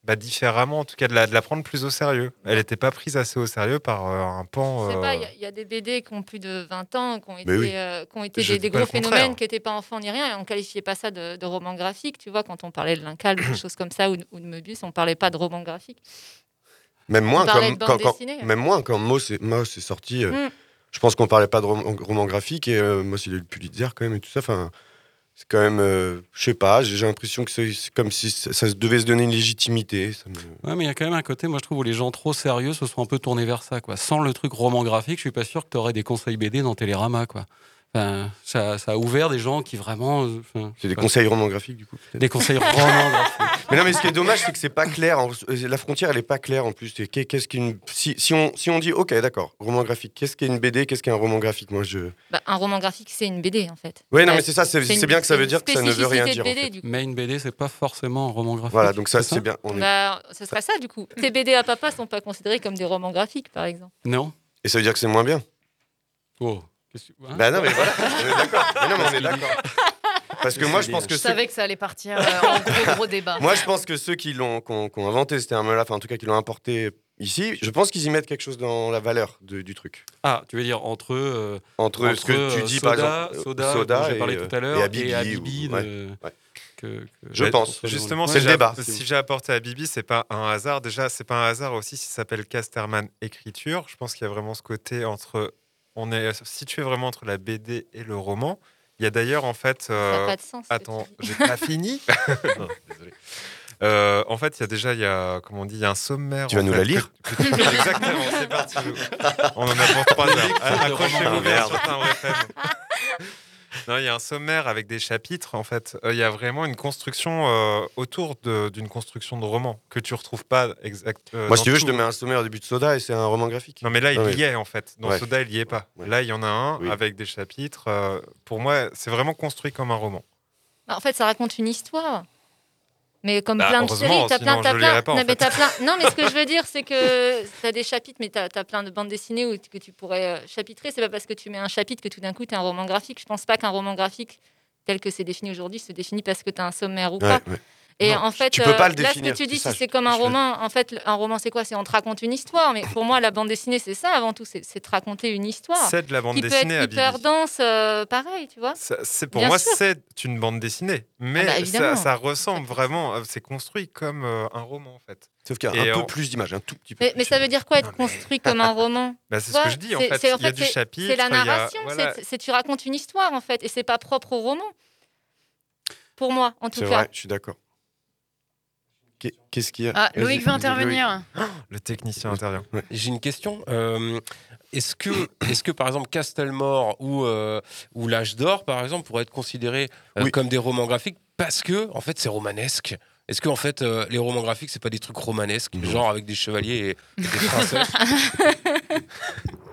bah, différemment, en tout cas de la, de la prendre plus au sérieux. Elle n'était pas prise assez au sérieux par euh, un pan. Je sais euh, pas, il y a- il y, a des BD qui ont plus de 20 ans, qui ont été, oui. euh, qui ont été des, gros phénomènes, qui n'étaient pas enfants ni rien, et on qualifiait pas ça de, de roman graphique, tu vois, quand on parlait de Lincal ou des choses comme ça, ou, de- ou de Möbius, on parlait pas de roman graphique. Même moins, bande quand, quand- dessinée. même moins quand Moss est, Moss est sorti. euh, Mm. Je pense qu'on parlait pas de roman, roman graphique et euh, Moss il a eu le Pulitzer quand même et tout ça. Enfin, c'est quand même, euh, je sais pas. J'ai l'impression que c'est comme si ça, devait se donner une légitimité. Ouais, mais il y a quand même un côté, moi je trouve, où les gens trop sérieux se sont un peu tournés vers ça. Quoi. Sans le truc roman graphique, je suis pas sûr que tu aurais des conseils BD dans Télérama. Quoi. Enfin, ça, ça a ouvert des gens qui vraiment. euh, enfin, C'est des conseils roman graphiques du coup. Des conseils roman graphiques. Mais non, mais ce qui est dommage, c'est que c'est pas clair. en- La frontière, elle est pas claire en plus. Qu'est-ce qu'une si, si on si on dit ok, d'accord, roman graphique. Qu'est-ce qu'est une BD Qu'est-ce qu'un roman graphique? Moi, je. Bah, un roman graphique, c'est une BD, en fait. Ouais, non, Euh, mais c'est ça. C'est une- bien que ça veut dire que ça ne veut rien dire. en fait. Mais une BD, c'est pas forcément un roman graphique. Voilà, donc ça, c'est c'est bien. On est- Bah, ce serait ça, du coup. Tes BD à papa sont pas considérés comme des romans graphiques, par exemple. Non. Et ça veut dire que c'est moins bien. Oh. Que- hein Bah non, mais voilà, on est d'accord. Mais non, mais on est d'accord. Parce que moi, je pense que Je ceux- savais que ça allait partir euh, en gros, gros débat. Moi, je pense que ceux qui l'ont, ont inventé ce terme-là, enfin en tout cas qui l'ont importé ici, je pense qu'ils y mettent quelque chose dans la valeur de- du truc. Ah, tu veux dire entre euh, Entre ce que tu euh, dis, soda, par exemple, soda, soda dont j'ai et, parlé euh, tout à l'heure, et et Habibi, Habibi, ou- de- ouais, ouais. que- que- Je pense. Justement, C'est si le j'ai- débat. Si j'ai apporté à Bibi, c'est pas un hasard. Déjà, c'est pas un hasard aussi si ça s'appelle Casterman écriture. Je pense qu'il y a vraiment ce côté entre. On est situé vraiment entre la BD et le roman. Il y a d'ailleurs en fait. a euh, pas de sens, Attends, j'ai pas fini. Non, désolé. Euh, en fait, il y a déjà, il y a, comment on dit, il y a un sommaire. Tu vas nous fait, la lire? Que- que tu- Exactement, c'est parti. On en a pour trois heures. Ah, Accrochez-vous bien sur. Non, il y a un sommaire avec des chapitres. En fait, Euh, il y a vraiment une construction euh, autour d'une construction de roman que tu retrouves pas exact. euh, Moi, si tu veux, je te mets un sommaire au début de Soda et c'est un roman graphique. Non, mais là, il Ah y oui. est en fait. Dans Ouais. Soda, il y est pas. Là, il y en a un Oui. avec des chapitres. euh, pour moi, c'est vraiment construit comme un roman. Bah, en fait, ça raconte une histoire. Mais comme Bah, plein de séries, t'as plein, t'as je plein. pas, non, mais plein. Non, mais ce que je veux dire, c'est que t'as des chapitres, mais t'as as plein de bandes dessinées où, que tu pourrais euh, chapitrer. C'est pas parce que tu mets un chapitre que tout d'un coup t'es un roman graphique. Je pense pas qu'un roman graphique tel que c'est défini aujourd'hui se définit parce que t'as un sommaire ou Ouais, pas. ouais. Et Non, en fait, tu peux pas le là, ce définir, que tu dis, si c'est comme un roman, en fait, un roman, c'est quoi? C'est on te raconte une histoire. Mais pour moi, la bande dessinée, c'est ça avant tout, c'est te raconter une histoire. C'est de la bande qui dessinée, peut être hyper dense, euh, pareil, tu vois. C'est pour Bien moi, c'est une bande dessinée, mais Ah bah, ça, ressemble vraiment. euh, C'est construit comme euh, un roman en fait. Sauf qu'il y a Et un peu plus d'images, un tout petit peu. Mais, mais ça veut dire quoi être construit comme un roman? Bah, c'est ce que je dis, en fait. c'est- Il y a du chapitre, C'est la narration, c'est- tu racontes une histoire en fait, et c'est pas propre au roman. Pour moi, en tout C'est cas. vrai, je suis d'accord. Qu'est- Qu'est-ce qu'il y a? Ah, Loïc veut Loïc. intervenir. Le technicien intervient. J'ai une question. Euh, est-ce que, est que, par exemple, Castelmore ou, euh, ou L'Âge d'Or, par exemple, pourraient être considérés euh, comme des romans graphiques parce que, en fait, c'est romanesque? Est-ce que, en fait, euh, les romans graphiques, c'est pas des trucs romanesques, genre avec des chevaliers et, et des princesses?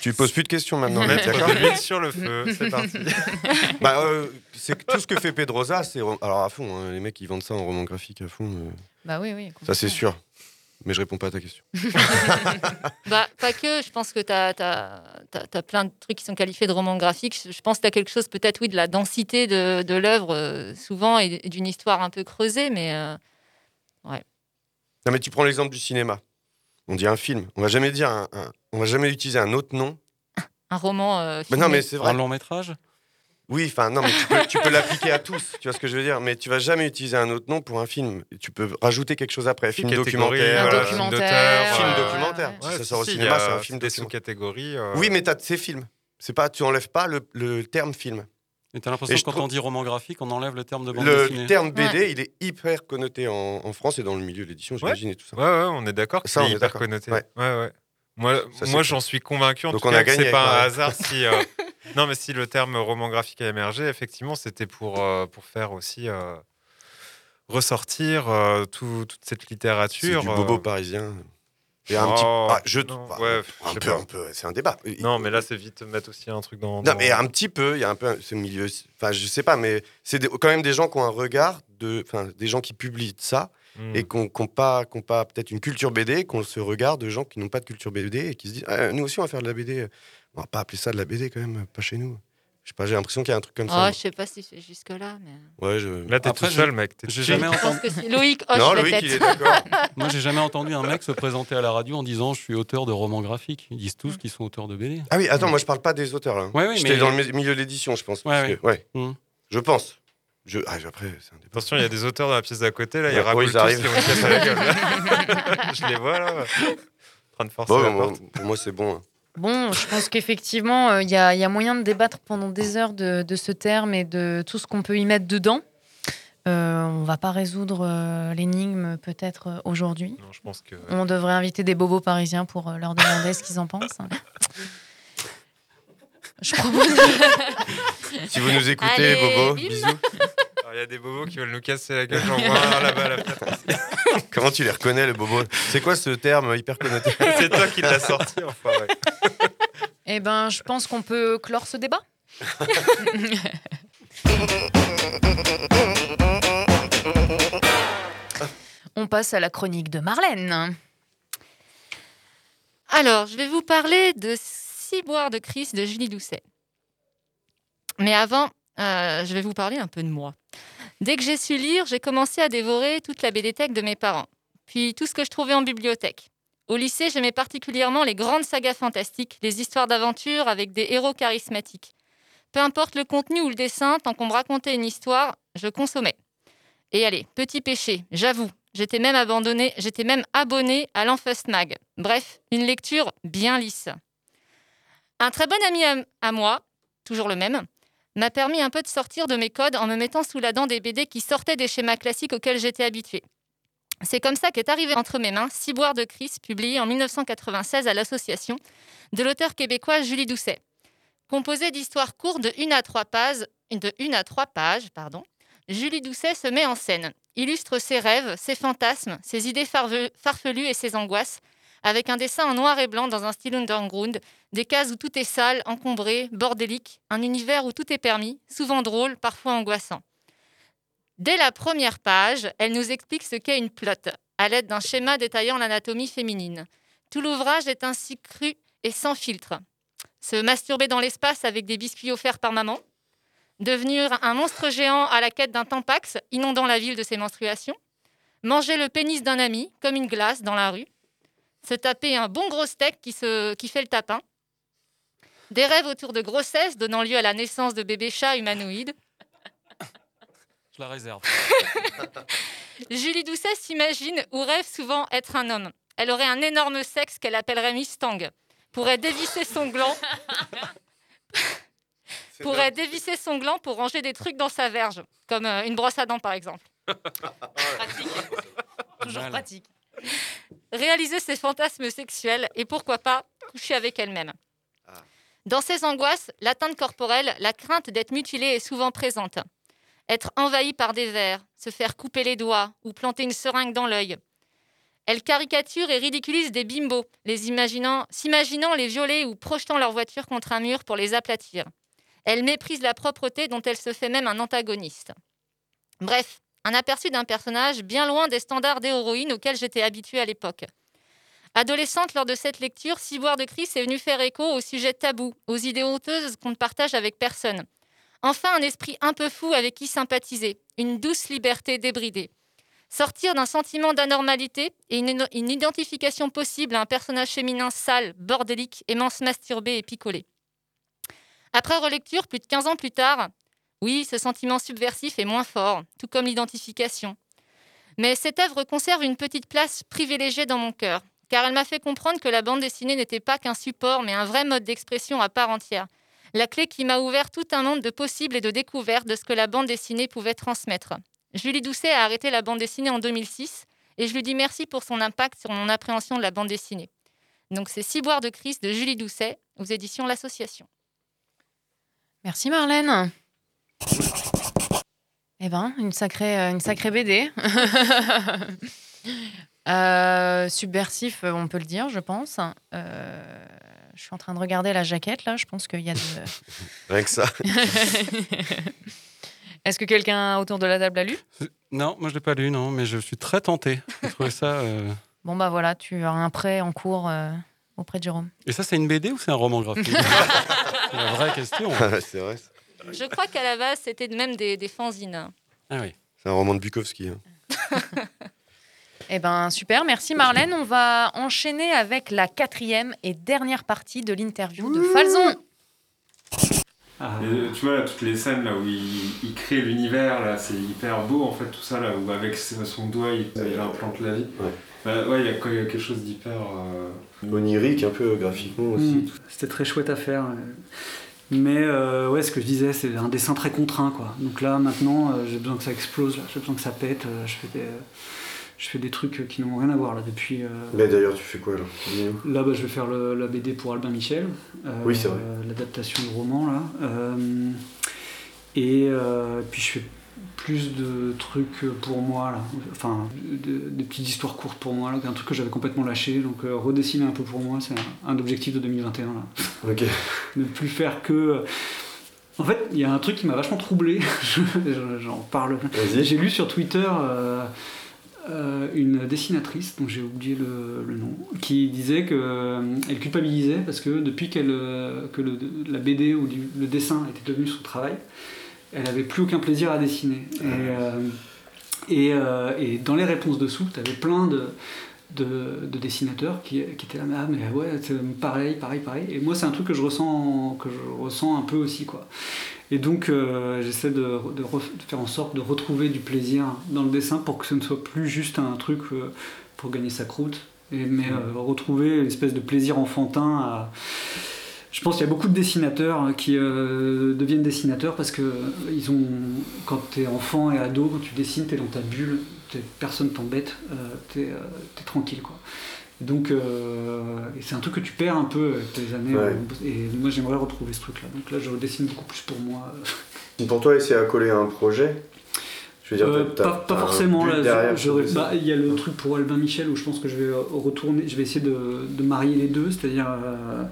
Tu poses plus de questions maintenant, d'accord de l'huile sur le feu, c'est parti. bah, euh, c'est tout ce que fait Pedrosa, c'est alors à fond. hein, les mecs, ils vendent ça en roman graphique à fond. euh, Bah oui, oui. ça, c'est sûr. Mais je réponds pas à ta question. Bah, pas que, je pense que tu as, plein de trucs qui sont qualifiés de romans graphiques. Je pense que tu as quelque chose, peut-être, oui, de la densité de, de l'œuvre, euh, souvent, et, et d'une histoire un peu creusée, mais euh, ouais. Non, mais tu prends l'exemple du cinéma. On dit un film. On va jamais dire un, un- on va jamais utiliser un autre nom. Un roman. euh, Mais non, filmé. mais c'est vrai. Un long métrage? Oui, enfin non, mais tu peux, tu peux l'appliquer à tous. Tu vois ce que je veux dire Mais tu vas jamais utiliser un autre nom pour un film. Tu peux rajouter quelque chose après. Film documentaire, euh, film film d'auteur, film euh, documentaire. ouais, Si ça sort au si, cinéma, c'est un film des documentaire. sous-catégories. euh, Oui, mais tu as ces films. C'est pas, tu enlèves pas le, le terme film. Et t'as l'impression Et que je quand trouve- on dit roman graphique, on enlève le terme de bande Le dessinée. terme BD, il est hyper connoté en, en France et dans le milieu de l'édition, j'imagine, et tout ça. Ouais, ouais, on est d'accord que Ça, c'est on est hyper connoté. Ouais. Ouais, ouais. Moi, Ça, c'est moi j'en suis convaincu en Donc tout on cas a que gagné c'est pas un hasard si. euh, non, mais si le terme roman graphique a émergé, effectivement, c'était pour, euh, pour faire aussi euh, ressortir euh, tout- toute cette C'est littérature. du bobo un petit. Oh, Ah, je non, bah, ouais, un je sais peu, pas. un peu. C'est un débat. Non, mais là, c'est vite mettre aussi un truc dans. Non, dans- mais un petit peu, il y a un peu ce milieu. Enfin, je sais pas, mais c'est des- quand même des gens qui ont un regard de. Enfin, des gens qui publient ça Mm. et qui n'ont pas, qui ont pas peut-être une culture BD, qui ont ce regard de gens qui n'ont pas de culture BD et qui se disent Ah, nous aussi, on va faire de la BD. On va pas appeler ça de la BD quand même, pas chez nous. Je sais pas, j'ai l'impression qu'il y a un truc comme Oh, ça. je sais pas si c'est jusque-là, mais. Ouais, je... Là, t'es tout seul, mec. J'ai jamais entendu. Loïc hoche Non, la Loïc, tête. il est d'accord. Moi, j'ai jamais entendu un mec se présenter à la radio en disant je suis auteur de romans graphiques. Ils disent tous qu'ils sont auteurs de BD. Ah oui, attends, moi je parle pas des auteurs. Là. Ouais, oui, J'étais mais- dans le mi- milieu de l'édition, je pense. parce Ouais, que- ouais. Mm. Je pense. Je... Ah, après, c'est un. Attention, il y a des auteurs dans la pièce d'à côté, là, ils Ouais, raboulent ils tous, arrivent. ils là. je les vois, là, en train de forcer la porte. pour moi, c'est bon. Bon, je pense qu'effectivement, euh, il y, a, il y a moyen de débattre pendant des heures de, de ce terme et de tout ce qu'on peut y mettre dedans. Euh, on va pas résoudre euh, l'énigme peut-être euh, aujourd'hui. Non, je pense que. On devrait inviter des bobos parisiens pour euh, leur demander ce qu'ils en pensent. Je propose. Si vous nous écoutez, Allez, Bobo, bisous. Il y a des bobos qui veulent nous casser la gueule, j'en vois là-bas à la fenêtre. Comment tu les reconnais, le Bobo? C'est quoi ce terme hyper connoté C'est toi qui l'as sorti, enfoiré. Eh ben, je pense qu'on peut clore ce débat. On passe à la chronique de Marlène. Alors, je vais vous parler de Ciboire de Chris de Julie Doucet. Mais avant, euh, je vais vous parler un peu de moi. Dès que j'ai su lire, j'ai commencé à dévorer toute la BD-tech de mes parents, puis tout ce que je trouvais en bibliothèque. Au lycée, j'aimais particulièrement les grandes sagas fantastiques, les histoires d'aventure avec des héros charismatiques. Peu importe le contenu ou le dessin, tant qu'on me racontait une histoire, je consommais. Et allez, petit péché, j'avoue, j'étais même abandonné, j'étais même abonné à l'Enfust Mag. Bref, une lecture bien lisse. Un très bon ami à, à moi, toujours le même, m'a permis un peu de sortir de mes codes en me mettant sous la dent des BD qui sortaient des schémas classiques auxquels j'étais habituée. C'est comme ça qu'est arrivé entre mes mains Ciboire de Chris, publié en 1996 à l'association de l'auteur québécois Julie Doucet. Composé d'histoires courtes de 1 à 3 pages, une à trois pages Julie Doucet se met en scène, illustre ses rêves, ses fantasmes, ses idées farfelues et ses angoisses, avec un dessin en noir et blanc dans un style underground, des cases où tout est sale, encombré, bordélique, un univers où tout est permis, souvent drôle, parfois angoissant. Dès la première page, elle nous explique ce qu'est une plotte, à l'aide d'un schéma détaillant l'anatomie féminine. Tout l'ouvrage est ainsi cru et sans filtre. Se masturber dans l'espace avec des biscuits offerts par maman, Devenir un monstre géant à la quête d'un tampax, inondant la ville de ses menstruations. Manger le pénis d'un ami, comme une glace, dans la rue. Se taper un bon gros steak qui, qui fait le tapin. Des rêves autour de grossesse, donnant lieu à la naissance de bébés chats humanoïdes. Je la réserve. Julie Doucet s'imagine ou rêve souvent être un homme. Elle aurait un énorme sexe qu'elle appellerait Mustang. Pourrait dévisser son gland. pourrait dévisser son gland pour ranger des trucs dans sa verge, comme euh, une brosse à dents par exemple. Toujours pratique. Réaliser ses fantasmes sexuels et pourquoi pas coucher avec elle-même. Dans ses angoisses, l'atteinte corporelle, la crainte d'être mutilée est souvent présente. Être envahi par des vers, se faire couper les doigts ou planter une seringue dans l'œil. Elle caricature et ridiculise des bimbos, les imaginant, s'imaginant les violer ou projetant leur voiture contre un mur pour les aplatir. Elle méprise la propreté dont elle se fait même un antagoniste. Bref, un aperçu d'un personnage bien loin des standards d'héroïne auxquels j'étais habituée à l'époque. Adolescente, lors de cette lecture, Ciboire de Chris est venue faire écho au sujet tabou, aux idées honteuses qu'on ne partage avec personne. Enfin, un esprit un peu fou avec qui sympathiser, une douce liberté débridée. Sortir d'un sentiment d'anormalité et une, identification possible à un personnage féminin sale, bordélique, aimant se masturber et picoler. Après relecture, plus de 15 ans plus tard, oui, ce sentiment subversif est moins fort, tout comme l'identification. Mais cette œuvre conserve une petite place privilégiée dans mon cœur, car elle m'a fait comprendre que la bande dessinée n'était pas qu'un support, mais un vrai mode d'expression à part entière. La clé qui m'a ouvert tout un monde de possibles et de découvertes de ce que la bande dessinée pouvait transmettre. Julie Doucet a arrêté la bande dessinée en 2006, et je lui dis merci pour son impact sur mon appréhension de la bande dessinée. Donc c'est Ciboire de Christ de Julie Doucet, aux éditions L'Association. Merci Marlène. Eh ben, une sacrée, euh, une sacrée BD. Euh, subversif, on peut le dire, je pense. Euh, je suis en train de regarder la jaquette, là. Je pense qu'il y a de... Rien que ça. Est-ce que quelqu'un autour de la table a lu? Non, moi je l'ai pas lu, non, mais je suis très tenté. J'ai trouvé ça. euh, Bon, bah voilà, tu as un prêt en cours euh, auprès de Jérôme. Et ça, c'est une BD ou c'est un roman graphique? C'est la vraie question. c'est vrai. Je crois qu'à la base, c'était même des, des fanzines. Ah oui. C'est un roman de Bukowski. hein. Eh ben super, merci Marlène. On va enchaîner avec la quatrième et dernière partie de l'interview de Falzon. Et tu vois, là, toutes les scènes là où il, il crée l'univers, là, c'est hyper beau en fait, tout ça, là, où avec son doigt, il, il implante la vie. Bah, ouais, il y a quoi- il y a quelque chose d'hyper. euh, Onirique, un peu graphiquement aussi. Mm. C'était très chouette à faire. euh. Mais euh, ouais, ce que je disais, c'est un dessin très contraint. Quoi. Donc là, maintenant, euh, j'ai besoin que ça explose, j'ai besoin que ça pète. euh, je, fais des, je fais des trucs qui n'ont rien à voir là depuis. euh, Mais d'ailleurs, tu fais quoi là. Là, bah, je vais faire le- la BD pour Albin Michel. euh, Oui, c'est vrai. L'adaptation du roman, là. Euh, et puis, je fais plus de trucs pour moi, là. Enfin, de- des petites histoires courtes pour moi, là. Un truc que j'avais complètement lâché. Donc, redessiner un peu pour moi, c'est un, un objectif de 2021, là. Ok. ne plus faire que. En fait, il y a un truc qui m'a vachement troublé. Je- J'en parle. J'ai lu sur Twitter euh, euh, une dessinatrice, dont j'ai oublié le, le nom, qui disait qu'elle culpabilisait parce que depuis qu'elle, euh, que le- la BD ou du- le dessin était devenu son travail, elle avait plus aucun plaisir à dessiner. Et, euh, et, euh, et dans les réponses dessous, tu avais plein de, de, de dessinateurs qui, qui étaient là, mais, ah, mais ouais, pareil, pareil, pareil. Et moi, c'est un truc que je ressens, que je ressens un peu aussi, quoi. Et donc, euh, j'essaie de, de ref- de faire en sorte de retrouver du plaisir dans le dessin pour que ce ne soit plus juste un truc euh, pour gagner sa croûte, et, mais euh, retrouver une espèce de plaisir enfantin à. Je pense qu'il y a beaucoup de dessinateurs qui deviennent dessinateurs parce que ils ont, quand tu es enfant et ado, quand tu dessines, tu es dans ta bulle, personne t'embête, tu es, tranquille. Quoi. Donc, euh, c'est un truc que tu perds un peu avec tes années. Ouais. euh, et moi, j'aimerais retrouver ce truc-là. Donc là, je dessine beaucoup plus pour moi. Pour toi, essayer à coller à un projet Je veux dire, Euh, pas, pas forcément. bah, Il y a le truc pour Albin Michel où je pense que je vais euh, retourner, je vais essayer de, de marier les deux, c'est-à-dire euh,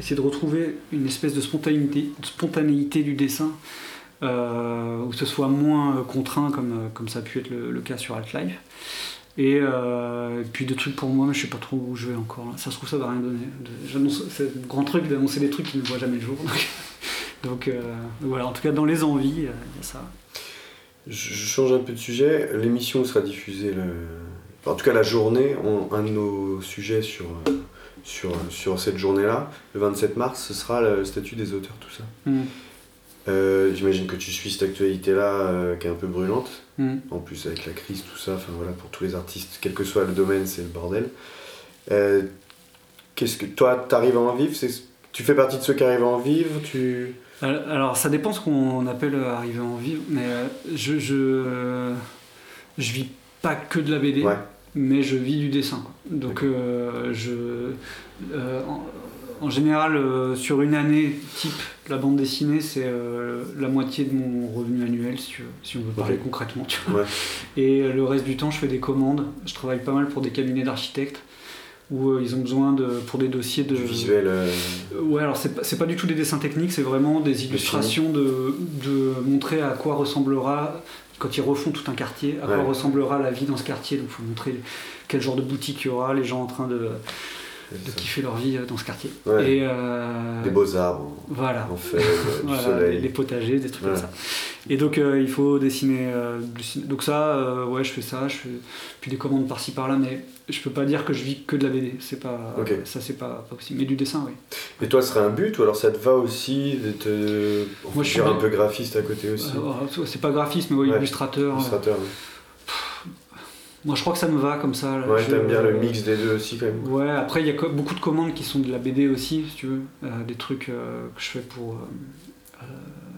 essayer de retrouver une espèce de spontanéité, de spontanéité du dessin, euh, où ce soit moins euh, contraint comme, euh, comme ça a pu être le, le cas sur Alt-Life. Et, euh, et puis des trucs pour moi, mais je sais pas trop où je vais encore. là. Ça se trouve, ça va rien donner. J'annonce- C'est le grand truc d'annoncer des trucs qui ne voient jamais le jour. Donc, Donc euh, voilà, en tout cas dans les envies, il y a ça. Je, je change un peu de sujet. L'émission sera diffusée, le... en tout cas la journée, on- un de nos sujets sur, euh, sur, sur cette journée-là, le 27 mars, ce sera le statut des auteurs, tout ça. Mm. Euh, J'imagine que tu suis cette actualité-là euh, qui est un peu brûlante. Mm. En plus avec la crise, tout ça, enfin voilà, pour tous les artistes, quel que soit le domaine, c'est le bordel. Euh, Qu'est-ce que toi, t'arrives à en vivre? Tu fais partie de ceux qui arrivent à en vivre Tu Alors, ça dépend ce qu'on appelle euh, arriver à en vivre, mais euh, je, je, je vis pas que de la BD, mais je vis du dessin. Donc euh, je, euh, en, en général, sur une année type, la bande dessinée, c'est euh, la moitié de mon revenu annuel, si, tu veux, si on veut parler concrètement. tu vois. Ouais. Et euh, le reste du temps, je fais des commandes. Je travaille pas mal pour des cabinets d'architectes où euh, ils ont besoin de, pour des dossiers de... Du visuel. Ouais, alors c'est pas, c'est pas du tout des dessins techniques, c'est vraiment des illustrations de, de montrer à quoi ressemblera, quand ils refont tout un quartier, à quoi ressemblera la vie dans ce quartier. Donc il faut montrer quel genre de boutique il y aura, les gens en train de, de kiffer leur vie euh, dans ce quartier. Ouais. Et, euh, Des beaux arbres. Voilà. En fait, euh, du Voilà, soleil. les, potagers, des trucs Ouais. comme ça. Et donc euh, il faut dessiner, euh, dessiner- Donc ça, ouais, je fais ça, je fais puis des commandes par-ci par-là, mais je peux pas dire que je vis que de la BD. C'est pas, ça c'est pas, pas possible. Mais du dessin, oui. Et toi, ce serait un but ou alors ça te va aussi de te. Moi, je suis un peu graphiste à côté aussi? Euh, c'est pas graphiste, mais ouais, illustrateur. Illustrateur, Moi, je crois que ça me va comme ça. là. Ouais, t'aimes bien le mix des deux aussi quand même. Ouais, après, il y a co- beaucoup de commandes qui sont de la BD aussi, si tu veux. Euh, des trucs euh, que je fais pour. euh,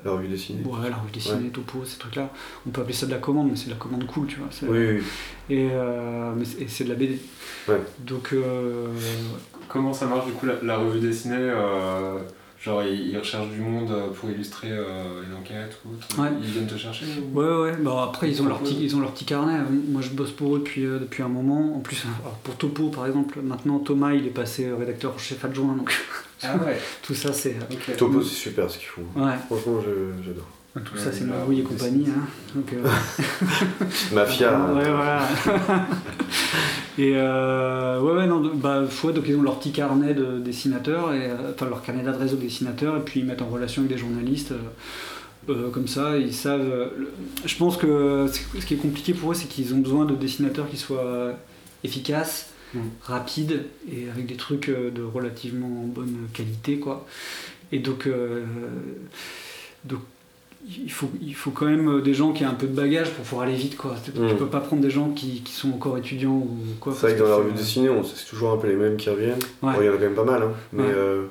La revue dessinée. Ouais, la revue dessinée, Ouais. topo, ces trucs-là. On peut appeler ça de la commande, mais c'est de la commande cool, tu vois. c'est- Oui, oui, Et, euh, et c'est de la BD. Ouais. Donc, euh, Comment ça marche du coup la, la revue dessinée euh, Genre ils, ils recherchent du monde euh, pour illustrer euh, une enquête ou autre Ouais. Ils viennent te chercher ou- Ouais, ouais, bah après ils ont, leur petit, ils ont leur petit carnet. Moi je bosse pour eux depuis, euh, depuis un moment. En plus, pour Topo par exemple, maintenant Thomas il est passé rédacteur chef adjoint. Donc Ah ouais. tout ça c'est. Topo, c'est super ce qu'ils font. Ouais. Franchement, je- j'adore. Tout ça c'est Marouille et compagnie. Hein. Donc, euh, Mafia. Ouais, voilà. et euh, ouais, ouais, non, bah, ouais, donc ils ont leur petit carnet de dessinateurs, et, euh, enfin leur carnet d'adresse de dessinateurs, et puis ils mettent en relation avec des journalistes. euh, comme ça, ils savent. je pense que ce qui est compliqué pour eux, c'est qu'ils ont besoin de dessinateurs qui soient efficaces, rapides et avec des trucs de relativement bonne qualité, quoi. Et donc, euh, donc il faut, il faut quand même des gens qui aient un peu de bagage pour pouvoir aller vite, quoi. Tu Mm. peux pas prendre des gens qui, qui sont encore étudiants ou quoi. C'est vrai que dans la revue dessinée, on- c'est toujours un peu les mêmes qui reviennent. Ouais. Bon, il y en a quand même pas mal, hein. mais Ouais. euh,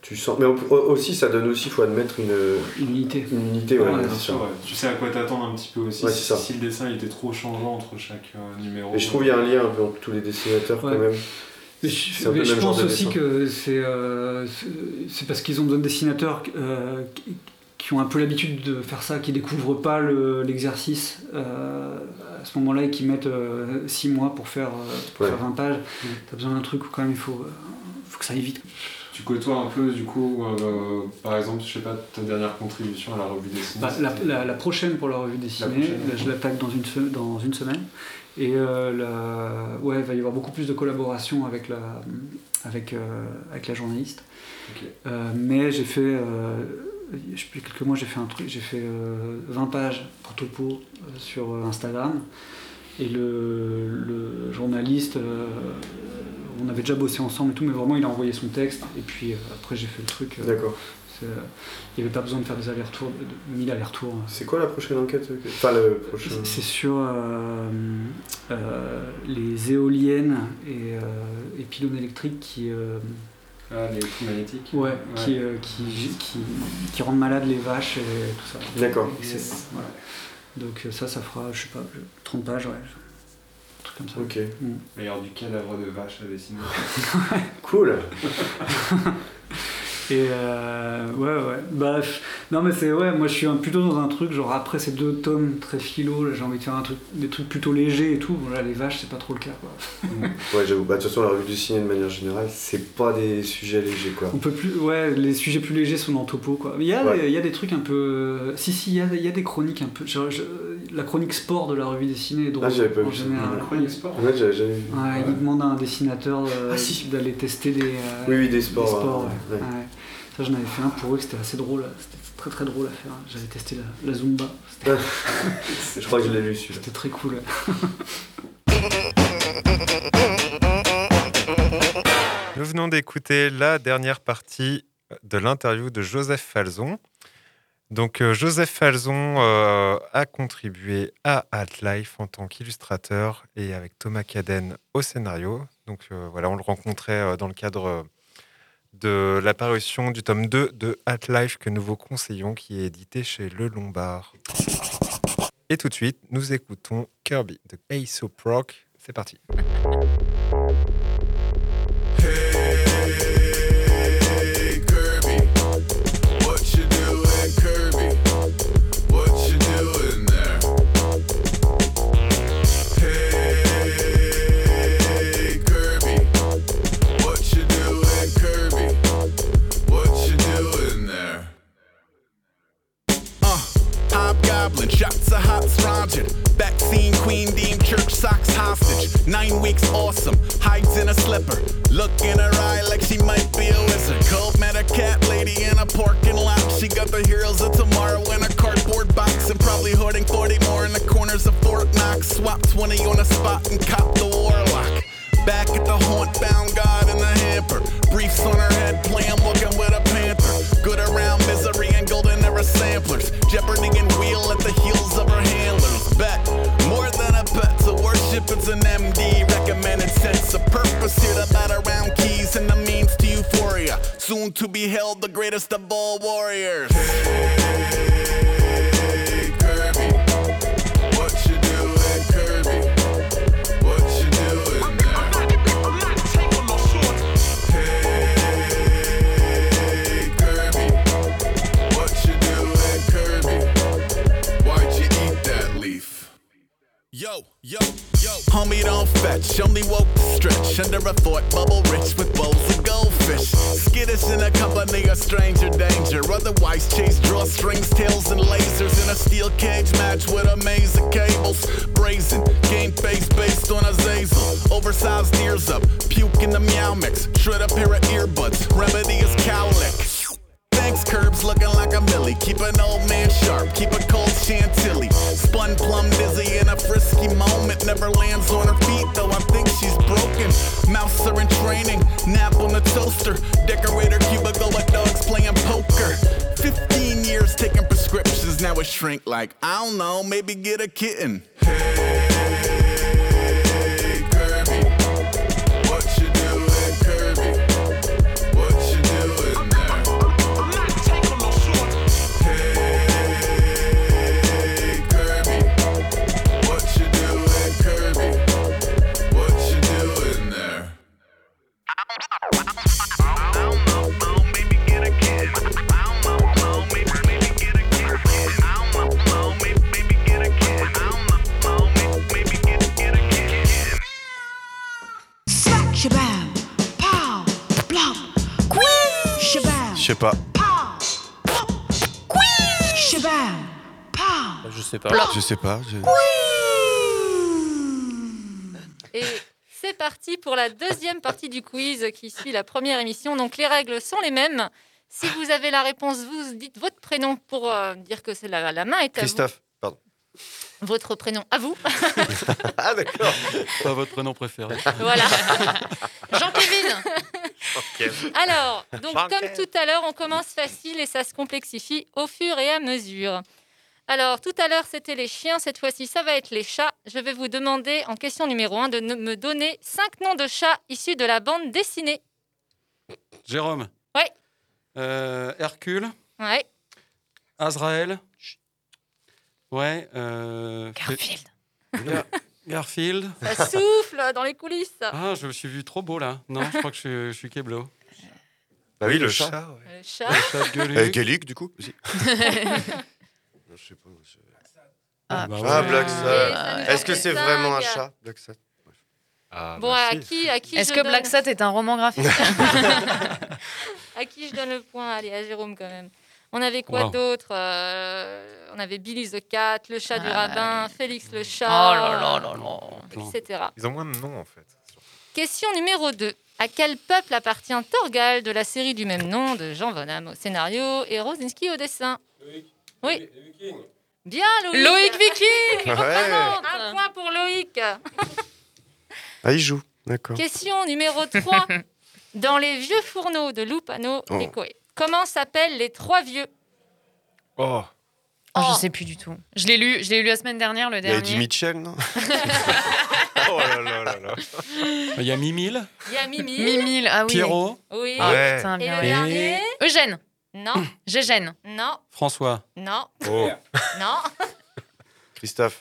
tu sens. Mais au- aussi, ça donne aussi, il faut admettre une, une unité. Une unité, ouais, Ouais, bien bien sûr. sûr, ouais. Tu sais à quoi t'attendre un petit peu aussi Ouais, si, c'est ça. si le dessin il était trop changeant entre chaque euh, numéro. Et je trouve qu'il y a un lien un peu entre tous les dessinateurs Ouais. quand même. Mais je, mais pense aussi que c'est euh, parce qu'ils ont besoin de dessinateurs euh, qui, ont un peu l'habitude de faire ça, qui découvrent pas le- l'exercice euh, à ce moment-là et qui mettent 6 mois pour faire, euh, pour Ouais. faire 20 pages. T'as besoin d'un truc où quand même il faut, euh, faut que ça aille vite. Tu côtoies un peu du coup, euh, par exemple, je sais pas, ta dernière contribution à la revue dessinée. Bah, la, c'était- la- la prochaine pour la revue dessinée, prochaine, là, je l'attaque dans une, dans une semaine. Et euh, la- ouais, il va y avoir beaucoup plus de collaboration avec la, avec, euh, avec la journaliste. Euh, mais j'ai fait, euh, je sais plus, quelques mois, j'ai fait un truc, j'ai fait euh, 20 pages pour Topo euh, sur euh, Instagram. Et le, le journaliste, euh, on avait déjà bossé ensemble et tout, mais vraiment il a envoyé son texte. Et puis euh, après j'ai fait le truc. euh, D'accord. euh, Il n'y avait pas besoin de faire des allers-retours, de, de 1000 allers-retours. C'est quoi la prochaine enquête euh, Enfin, le prochain. C'est sur euh, euh, les éoliennes et, euh, et pylônes électriques qui, euh, Ah, les magnétiques ouais, Qui, euh, qui, qui, qui rendent malades les vaches et tout ça. D'accord. Voilà. Donc euh, ça, ça fera, je sais pas, 30 pages, ouais. Un truc comme ça. Ok. Mm. Il y avoir du cadavre de vache à dessiner. Cool. Et euh, ouais, ouais. Bah, non, mais c'est ouais, moi je suis un- plutôt dans un truc, genre après ces deux tomes très philo, là, j'ai envie de faire un truc, des trucs plutôt légers et tout. Voilà, les vaches, c'est pas trop le cas, quoi. Ouais, j'avoue. Bah, de toute façon, la revue dessinée de manière générale, c'est pas des sujets légers quoi. On peut plus, ouais, les sujets plus légers sont dans Topo, quoi. Mais il y, a Ouais. des- il y a des trucs un peu. Si, si, il y a, il y a des chroniques un peu. genre, je- la chronique sport de la revue dessinée est drôle. Ah, j'avais pas en vu ça. général. La chronique sport Ouais, j'avais jamais vu. Ouais, il demande à un dessinateur euh, d'aller tester des. euh, Oui, oui, des sports, sports, ouais. Ça, j'en avais fait un pour eux, c'était assez drôle. C'était très très drôle à faire. J'avais testé la, la Zumba. Je crois que je l'ai lu celui-là. C'était très cool. Nous venons d'écouter la dernière partie de l'interview de Joseph Falzon. Donc, euh, Joseph Falzon euh, a contribué à Life en tant qu'illustrateur et avec Thomas Caden au scénario. Donc, euh, voilà, on le rencontrait dans le cadre euh, de la parution du tome 2 de Life que nous vous conseillons, qui est édité chez Le Lombard. Et tout de suite, nous écoutons Kirby de Aesop Rock. C'est parti. Shots of hot Roger. Vaccine queen deemed church socks hostage. Nine weeks awesome, hides in a slipper. Look in her eye like she might be a wizard. Cold met a cat lady in a parking lot. She got the heroes of tomorrow in a cardboard box and probably hoarding 40 more in the corners of Fort Knox. Swap 20 on the spot and cop the warlock. Back at the haunt, found God in the hamper. Briefs on her head, playing looking with a panther. Good around misery and golden era samplers. Jeopardy and wheel at the heels of her handlers. Bet more than a pet to worship, it's an MD recommended sense of purpose. Here to bat around keys and the means to euphoria. Soon to be held the greatest of all warriors. Yo, yo. Homie, don't fetch. Only woke to stretch under a fort bubble rich with bowls of goldfish. Skittish in a company of stranger danger. Otherwise, chase drawstrings, tails, and lasers in a steel cage match with a maze of cables. Brazen, game face based on Azazel. Oversized ears up, puke in the meow mix. Shred a pair of earbuds. Remedy looking like a millie. Keep an old man sharp, keep a cold chantilly. Spun plum dizzy in a frisky moment. Never lands on her feet, though I think she's broken. Mouse are in training, nap on the toaster. Decorator cubicle with dogs playing poker. 15 years taking prescriptions, now a shrink like, I don't know, maybe get a kitten. Hey, Je sais pas. queen shabam, pow. Je sais pas. Je sais pas. je- Et c'est parti pour la deuxième partie du quiz qui suit la première émission. Donc les règles sont les mêmes. Si vous avez la réponse, vous dites votre prénom pour euh, dire que c'est la, la main est à Christophe. Votre prénom à vous. Ah, d'accord. Pas votre prénom préféré. voilà. Jean-Kévin. Ok. Alors, donc comme tout à l'heure, on commence facile et ça se complexifie au fur et à mesure. Alors, tout à l'heure, c'était les chiens. Cette fois-ci, ça va être les chats. Je vais vous demander, en question numéro 1, de me donner cinq noms de chats issus de la bande dessinée. Jérôme. Ouais. Euh, Hercule. Ouais. Azrael. Ouais. euh, Garfield. Gar- Garfield. Ça souffle dans les coulisses. Ah, je me suis vu trop beau là. Non, je crois que je, suis- je suis Keblo. Bah oui, le, Le chat. chat, Le chat. Le chat. Euh, du coup, aussi. Non, je sais pas. je- Ah, bah Ah, ouais. Black Sat. Est-ce que c'est vraiment un chat, Black Sat Ah, Bon, bah, à qui, à qui Est-ce que donne- Black Sat est un roman graphique? À qui je donne le point? Allez, à Jérôme quand même. On avait quoi Wow. d'autre Euh, On avait Billy the Cat, le chat du Ah, rabbin, Félix le chat, Oh là là là là. etc. Ils ont moins de noms en fait. Question numéro 2. À quel peuple appartient Torgal de la série du même nom de Jean Bonham au scénario et Rosinski au dessin Oui. Bien, Loïc. Loïc Viking Ouais. Un point pour Loïc. Ah, il joue, d'accord. Question numéro 3. Dans les vieux fourneaux de Lupano Oh. et Coé, comment s'appellent les trois vieux Oh. Oh, Je sais plus du tout. Je l'ai lu, je l'ai lu la semaine dernière, le Il y a dernier. Eddie Mitchell, non Oh là là là là. Il y a Mimile, Il y a Mimi. Mimile, ah oui. Pierrot, Oui. Ah, Ouais. putain, bien Et le ouais. dernier Eugène. Non. Gégène. Non. François. Non. Oh, Non. Christophe.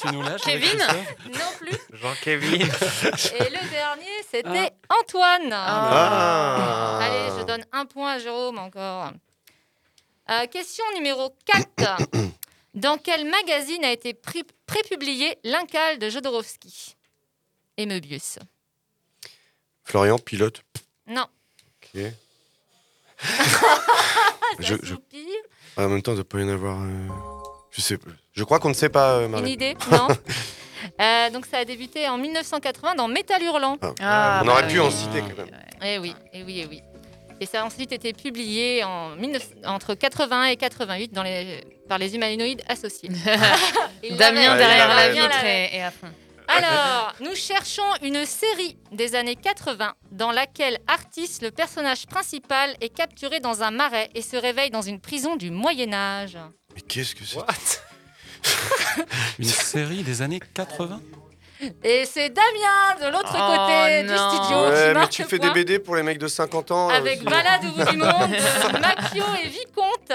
Tu nous lâches avec Kevin Christophe Non plus. Jean-Kévin. Et le dernier, c'était Antoine. Ah. Allez, je donne un point à Jérôme encore. Euh, question numéro 4. Dans quel magazine a été pré- prépublié L'Incal de Jodorowsky? Et Möbius. Florian, pilote. Non. Ok. je, je- Ah, en même temps, il doit pas y en avoir. euh, Je sais pas. Je crois qu'on ne sait pas, euh, Une idée Non. Euh, donc ça a débuté en 1980 dans Métal Hurlant. Ah, Ah, on aurait bah pu oui. en citer quand même. Eh oui, eh oui, eh oui. Et ça a ensuite été publié en 19 entre 81 et 88 dans les... par les humanoïdes associés. Damien derrière la vitre et, et à fond. Alors, nous cherchons une série des années 80 dans laquelle Artis, le personnage principal, est capturé dans un marais et se réveille dans une prison du Moyen Âge. Mais qu'est-ce que c'est Une série des années 80 Et c'est Damien de l'autre Oh, côté du studio Ouais, qui mais tu fais point des BD pour les mecs de 50 ans. euh, avec sinon- Balade au bout du monde, de Macchio et Vicomte.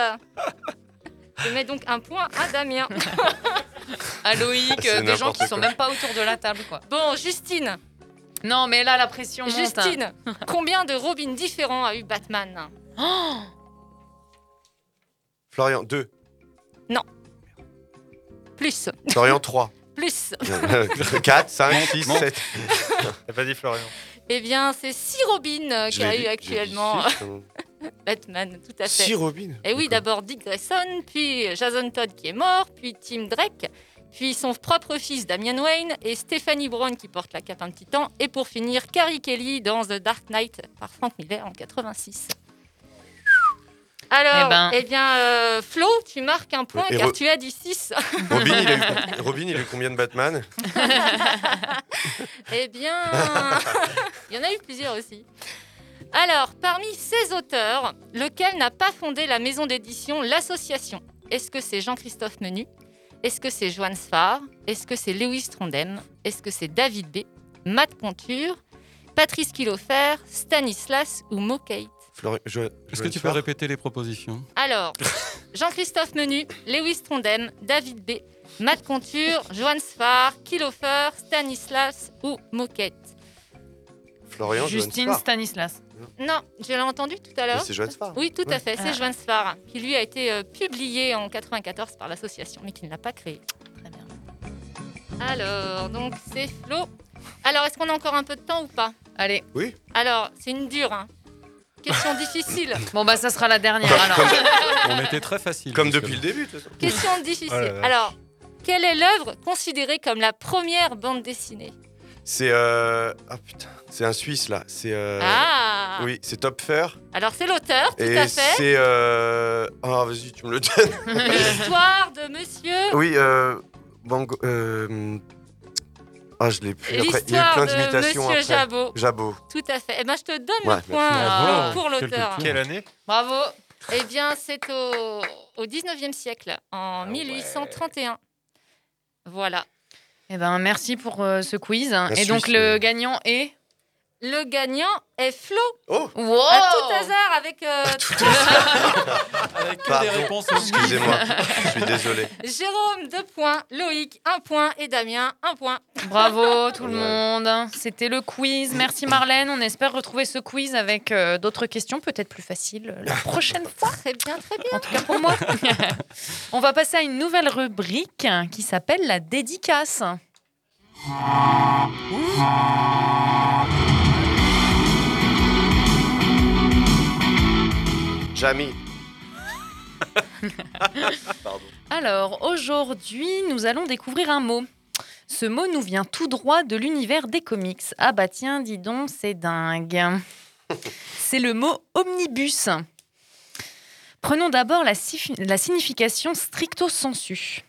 Je mets donc un point à Damien. À Loïc, euh, des gens qui sont quoi. même pas autour de la table, quoi. Bon, Justine, Non, mais là, la pression monte. hein. Justine, combien de Robins différents a eu Batman? Oh Florian, 2. Plus, Florian, 3. plus. 4, 5, 6, monte. 7. T'as pas dit Florian. Eh bien, c'est 6 Robins euh, qu'il y a eu actuellement. Batman, tout à fait. 6 Robin Et oui, d'abord Dick Grayson, puis Jason Todd qui est mort, puis Tim Drake, puis son propre fils Damian Wayne et Stephanie Brown qui porte la cape un petit temps, et pour finir Carrie Kelly dans The Dark Knight par Frank Miller en 86. Alors, Eh ben. eh bien, euh, Flo, tu marques un point Et car tu as dit 6. Robin, il a eu, Robin, il a eu combien de Batman Eh bien, il y en a eu plusieurs aussi. Alors, parmi ces auteurs, lequel n'a pas fondé la maison d'édition L'Association? Est-ce que c'est Jean-Christophe Menu? Est-ce que c'est Joanne Sfar Est-ce que c'est Lewis Trondheim? Est-ce que c'est David B? Matt Conture Patrice Kilofer Stanislas ou je- Est-ce je que tu peux faire répéter les propositions Alors, Jean-Christophe Menu, Lewis Trondheim, David B, Matt Conture, Joanne Sfar, Kilofer, Stanislas ou Moquette. Florian, Johan Justine Sfar. Stanislas. Non, je l'ai entendu tout à l'heure. c'est Johan Sfar. Oui, tout à fait, c'est Ah. Joanne Sfar, qui lui a été euh, publié en 94 par l'association, mais qui ne l'a pas créé. Très bien. Alors, donc c'est Flo. Alors, est-ce qu'on a encore un peu de temps ou pas? Allez. Oui. Alors, c'est une dure, hein. Question difficile. Bon, bah, ça sera la dernière, alors. On était très facile. Comme depuis le début, de toute façon. Question difficile. Oh. Alors, quelle est l'œuvre considérée comme la première bande dessinée? C'est. Euh... Ah putain, c'est un Suisse là. C'est. euh, Ah Oui, c'est Topfer. Alors, c'est l'auteur, tout Et à fait. c'est. Euh... Ah, vas-y, tu me le donnes. L'histoire de monsieur. oui, euh. Van Gogh, euh, Ah, je l'ai plus. Après, il y a eu plein de d'imitations Monsieur après. Jabot. Jabot. Tout à fait. Eh ben, je te donne Ouais, le point euh, Bravo. pour l'auteur. Quelle année? Bravo. Eh bien, c'est au, au 19e siècle, en 1831. Voilà. Eh ben, merci pour euh, ce quiz. Et Suisse, donc, le gagnant est Le gagnant est Flo. Oh Wow À tout hasard avec. euh, Avec que Pardon. des réponses. Excusez-moi, je suis désolé. Jérôme, deux points. Loïc, un point. Et Damien, un point. Bravo tout le monde. C'était le quiz. Merci Marlène. On espère retrouver ce quiz avec euh, d'autres questions, peut-être plus faciles euh, la prochaine fois. Très bien, très bien. En tout cas pour moi. On va passer à une nouvelle rubrique qui s'appelle la dédicace. Jamie. Alors aujourd'hui, nous allons découvrir un mot. Ce mot nous vient tout droit de l'univers des comics. Ah bah tiens, dis donc, c'est dingue. C'est le mot omnibus. Prenons d'abord la, signification stricto sensu.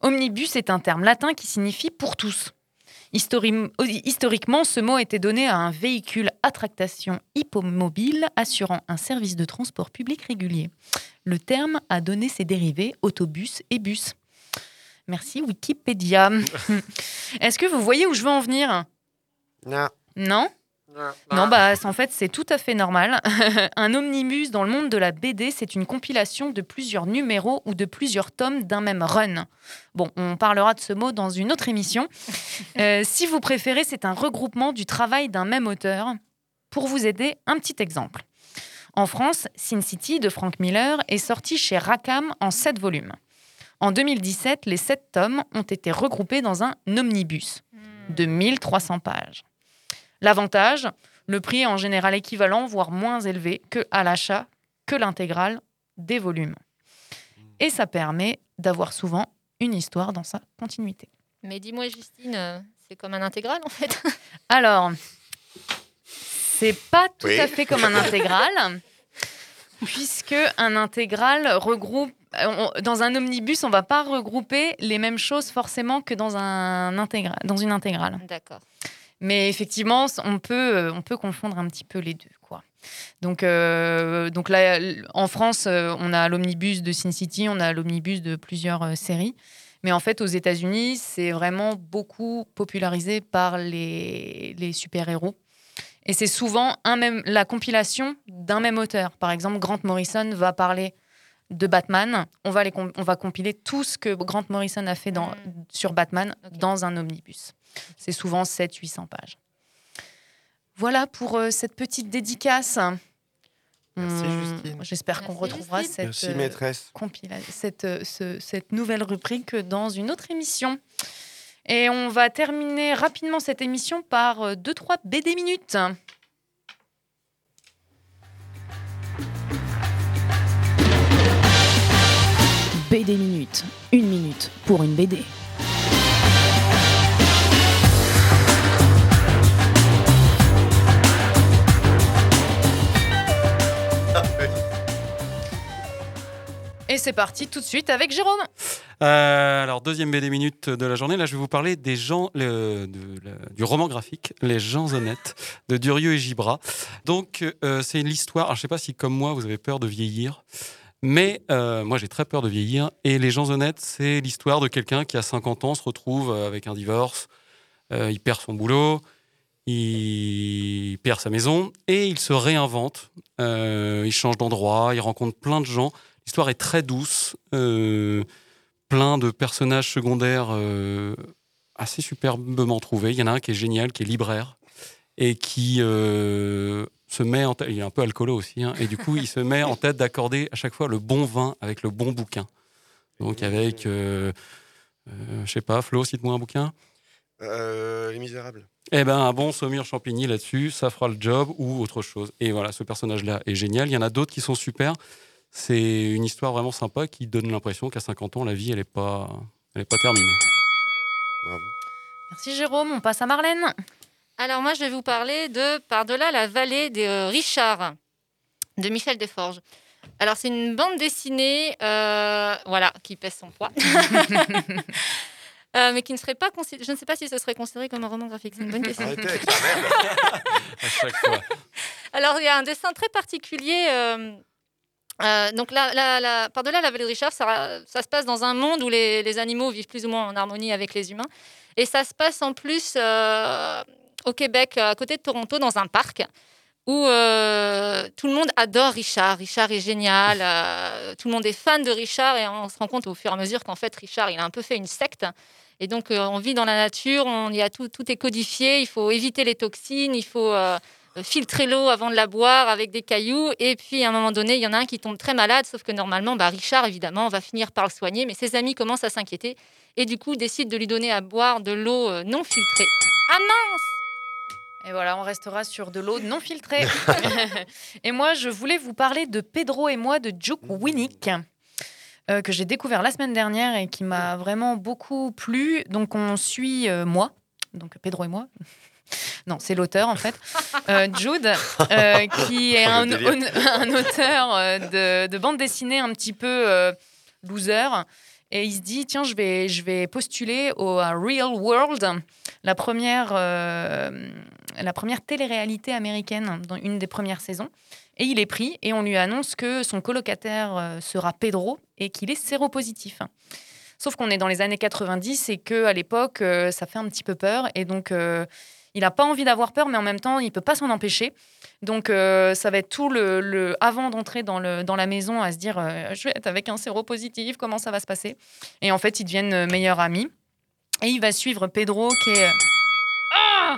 Omnibus est un terme latin qui signifie pour tous. Histori- Historiquement, ce mot était donné à un véhicule à tractation hippomobile assurant un service de transport public régulier. Le terme a donné ses dérivés autobus et bus. Merci Wikipédia. Est-ce que vous voyez où je veux en venir? Non. Non? Non, bah en fait c'est tout à fait normal. un omnibus dans le monde de la BD, c'est une compilation de plusieurs numéros ou de plusieurs tomes d'un même run. Bon, on parlera de ce mot dans une autre émission. Euh, si vous préférez, c'est un regroupement du travail d'un même auteur. Pour vous aider, un petit exemple. En France, Sin City de Frank Miller est sorti chez Rackham en 7 volumes. En 2017, les 7 tomes ont été regroupés dans un omnibus de 1300 pages. L'avantage, le prix est en général équivalent, voire moins élevé que à l'achat que l'intégrale des volumes. Et ça permet d'avoir souvent une histoire dans sa continuité. Mais dis-moi, Justine, euh, c'est comme un intégral en fait. Alors, c'est pas tout Oui. à fait comme un intégral, puisque un intégral regroupe. on- dans un omnibus, on va pas regrouper les mêmes choses forcément que dans, un intégral, dans une intégrale. D'accord. Mais effectivement, on peut, euh, on peut confondre un petit peu les deux. Quoi. Donc, euh, donc là, en France, euh, on a l'omnibus de Sin City, on a l'omnibus de plusieurs séries. Mais en fait, aux États-Unis, c'est vraiment beaucoup popularisé par les, les super-héros. Et c'est souvent un même, la compilation d'un même auteur. Par exemple, Grant Morrison va parler de Batman. On va, les on va compiler tout ce que Grant Morrison a fait dans, sur Batman dans un omnibus. C'est souvent 700-800 pages. Voilà pour euh, cette petite dédicace. Merci, Justine. J'espère qu'on retrouvera cette, Merci, euh, maîtresse. compila- cette, euh, ce- cette nouvelle rubrique dans une autre émission. Et on va terminer rapidement cette émission par 2-3 BD minutes. BD minute. Une minute pour une BD. Et c'est parti tout de suite avec Jérôme. Euh, alors, deuxième BD minute de la journée. Là, je vais vous parler des gens, du roman graphique Les gens honnêtes de Durieux et Gibra. Donc, euh, c'est l'histoire. Je ne sais pas si, comme moi, vous avez peur de vieillir. Mais euh, moi, j'ai très peur de vieillir. Et Les gens honnêtes, c'est l'histoire de quelqu'un qui, à 50 ans, se retrouve euh, avec un divorce. Il perd son boulot. Il perd sa maison. Et il se réinvente. Il change d'endroit. Il rencontre plein de gens. L'histoire est très douce. euh, plein de personnages secondaires euh, assez superbement trouvés. Il y en a un qui est génial, qui est libraire, et qui euh, se met en tête, il est un peu alcoolo aussi, hein, et du coup, il se met en tête d'accorder à chaque fois le bon vin avec le bon bouquin. Donc avec, je sais pas, Flo, cite-moi un bouquin. Les Misérables. Eh ben, un bon Saumur Champigny là-dessus, ça fera le job ou autre chose. Et voilà, ce personnage-là est génial. Il y en a d'autres qui sont super. C'est une histoire vraiment sympa qui donne l'impression qu'à 50 ans, la vie, elle n'est pas, elle est pas terminée. Merci Jérôme, on passe à Marlène. Alors moi, je vais vous parler de Par-delà la vallée de euh, Richard, de Michel Desforges. Alors c'est une bande dessinée, euh, voilà, qui pèse son poids. Euh, mais qui ne serait pas considéré. Je ne sais pas si ce serait considéré comme un roman graphique. C'est une bonne question. Arrêtez avec ça, merde. À chaque fois. Alors, il y a un dessin très particulier. euh, euh, donc, la- par-delà la vallée de Richard, ça, se passe dans un monde où les, animaux vivent plus ou moins en harmonie avec les humains. Et ça se passe en plus euh, au Québec, à côté de Toronto, dans un parc où euh, tout le monde adore Richard. Richard est génial, tout le monde est fan de Richard et on se rend compte au fur et à mesure qu'en fait Richard, il a un peu fait une secte. Et donc on vit dans la nature, on y a tout, tout est codifié, il faut éviter les toxines, il faut filtrer l'eau avant de la boire avec des cailloux. Et puis à un moment donné, il y en a un qui tombe très malade, sauf que normalement, bah, Richard, évidemment, va finir par le soigner, mais ses amis commencent à s'inquiéter et du coup décident de lui donner à boire de l'eau euh, non filtrée. Ah mince Et voilà, on restera sur de l'eau non filtrée. et moi, je voulais vous parler de Pedro et moi de Duke Winnick. euh, que j'ai découvert la semaine dernière et qui m'a vraiment beaucoup plu. Donc, on suit euh, moi, donc Pedro et moi. Non, c'est l'auteur en fait, Euh, Jude, euh, qui est le un, auteur euh, de, de bande dessinée un petit peu euh, loser. Et il se dit, tiens, je vais, je vais postuler au à Real World, la première, la première télé-réalité américaine dans une des premières saisons. Et il est pris et on lui annonce que son colocataire sera Pedro et qu'il est séropositif. Sauf qu'on est dans les années 90 et que à l'époque, ça fait un petit peu peur. Et donc, il n'a pas envie d'avoir peur, mais en même temps, il peut pas s'en empêcher. Donc, euh, ça va être tout le, le- avant d'entrer dans, le, dans la maison à se dire, euh, je vais être avec un séropositif, comment ça va se passer? Et en fait, ils deviennent euh, meilleurs amis. Et il va suivre Pedro, qui est. Ah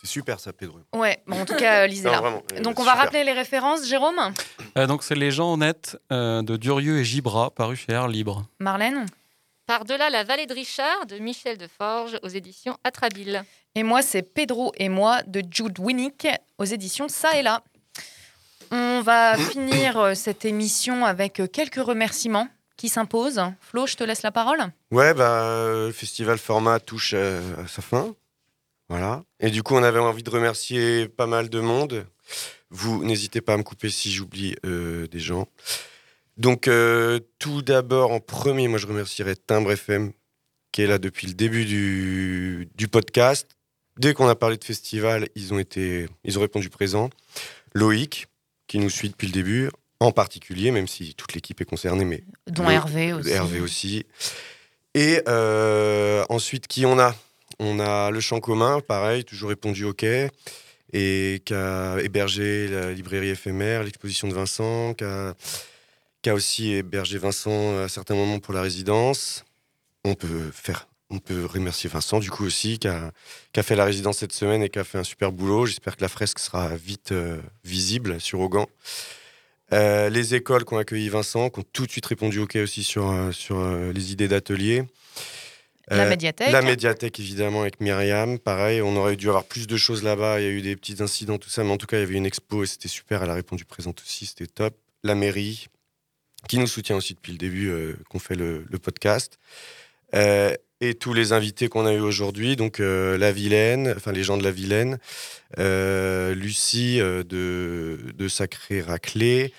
C'est super ça, Pedro. Ouais, bon, en tout cas, euh, lisez-la. Non, vraiment, euh, Donc, on va super. rappeler les références, Jérôme? Euh, donc, c'est Les gens honnêtes euh, de Durieux et Gibra, paru chez Air Libre. Marlène? Par-delà la vallée de Richard de Michel Deforge aux éditions Atrabile. Et moi, c'est Pedro et moi de Jude Winnick aux éditions Ça et là. On va finir euh, cette émission avec euh, quelques remerciements qui s'imposent. Flo, je te laisse la parole. Ouais, bah, euh, le festival format touche euh, à sa fin. Voilà. Et du coup, on avait envie de remercier pas mal de monde. Vous, n'hésitez pas à me couper si j'oublie euh, des gens. Donc, euh, tout d'abord, en premier, moi, je remercierais Timbre FM, qui est là depuis le début du, du podcast. Dès qu'on a parlé de festival, ils ont, été, ils ont répondu présent. Loïc, qui nous suit depuis le début, en particulier, même si toute l'équipe est concernée, mais Dont Hervé aussi. Hervé aussi. Et euh, ensuite, qui on a? On a le champ commun, pareil, toujours répondu OK, et qui a hébergé la librairie éphémère, l'exposition de Vincent, qui a, qui a aussi hébergé Vincent à certains moments pour la résidence. On peut faire. On peut remercier Vincent, du coup, aussi, qui a, qui a fait la résidence cette semaine et qui a fait un super boulot. J'espère que la fresque sera vite euh, visible sur Augan. Euh, les écoles qui ont accueilli Vincent, qui ont tout de suite répondu OK aussi sur, euh, sur euh, les idées d'atelier. La médiathèque. La médiathèque, évidemment, avec Myriam. Pareil, on aurait dû avoir plus de choses là-bas. Il y a eu des petits incidents, tout ça. Mais en tout cas, il y avait une expo et c'était super. Elle a répondu présente aussi. C'était top. La mairie, qui nous soutient aussi depuis le début euh, qu'on fait le, le podcast. Euh, et tous les invités qu'on a eu aujourd'hui, donc euh, la Vilaine, enfin les gens de la Vilaine, Lucie de, de Sacré Raclé,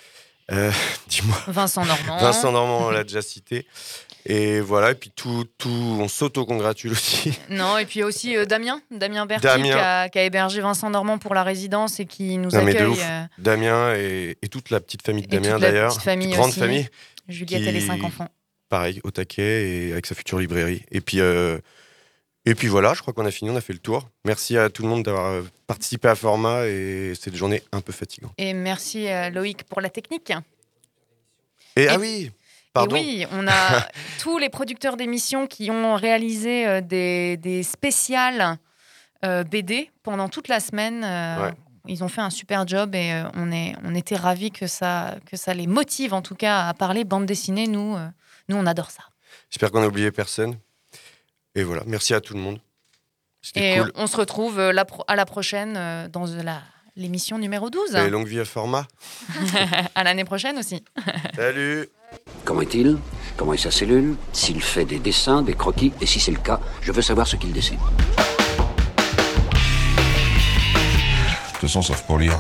dis-moi. Vincent Normand. Vincent Normand, on l'a déjà cité. Et voilà, et puis tout, tout on s'auto-congratule aussi. Non, et puis aussi euh, Damien, Damien Berti, Damien. Qui, a, qui a hébergé Vincent Normand pour la résidence et qui nous Non, accueille. euh, Damien et, et toute la petite famille de et Damien d'ailleurs. famille grande aussi. famille. Juliette qui- et les cinq enfants. Pareil, au taquet et avec sa future librairie. Et puis, euh, et puis voilà, je crois qu'on a fini, on a fait le tour. Merci à tout le monde d'avoir participé à Format et une journée un peu fatigante. Et merci à Loïc pour la technique. Et, ah oui, pardon. Et oui, on a tous les producteurs d'émissions qui ont réalisé euh, des, des spéciales euh, BD pendant toute la semaine. euh, Ouais. Ils ont fait un super job et euh, on, est, on était ravis que ça, que ça les motive en tout cas à parler bande dessinée. Nous, nous on adore ça. J'espère qu'on n'a oublié personne. Et voilà, merci à tout le monde. Et cool. on se retrouve la à la prochaine dans la- l'émission numéro 12. Et longue vie à Format. à l'année prochaine aussi. Salut Comment est-il? Comment est sa cellule? S'il fait des dessins, des croquis, et si c'est le cas, je veux savoir ce qu'il dessine. De toute façon, sauf pour lire.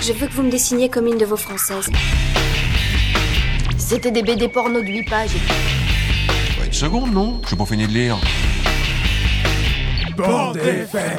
Je veux que vous me dessiniez comme une de vos françaises. C'était des BD porno de 8 pages. Ouais, une seconde, non? Je pas fini de lire. Bande FM.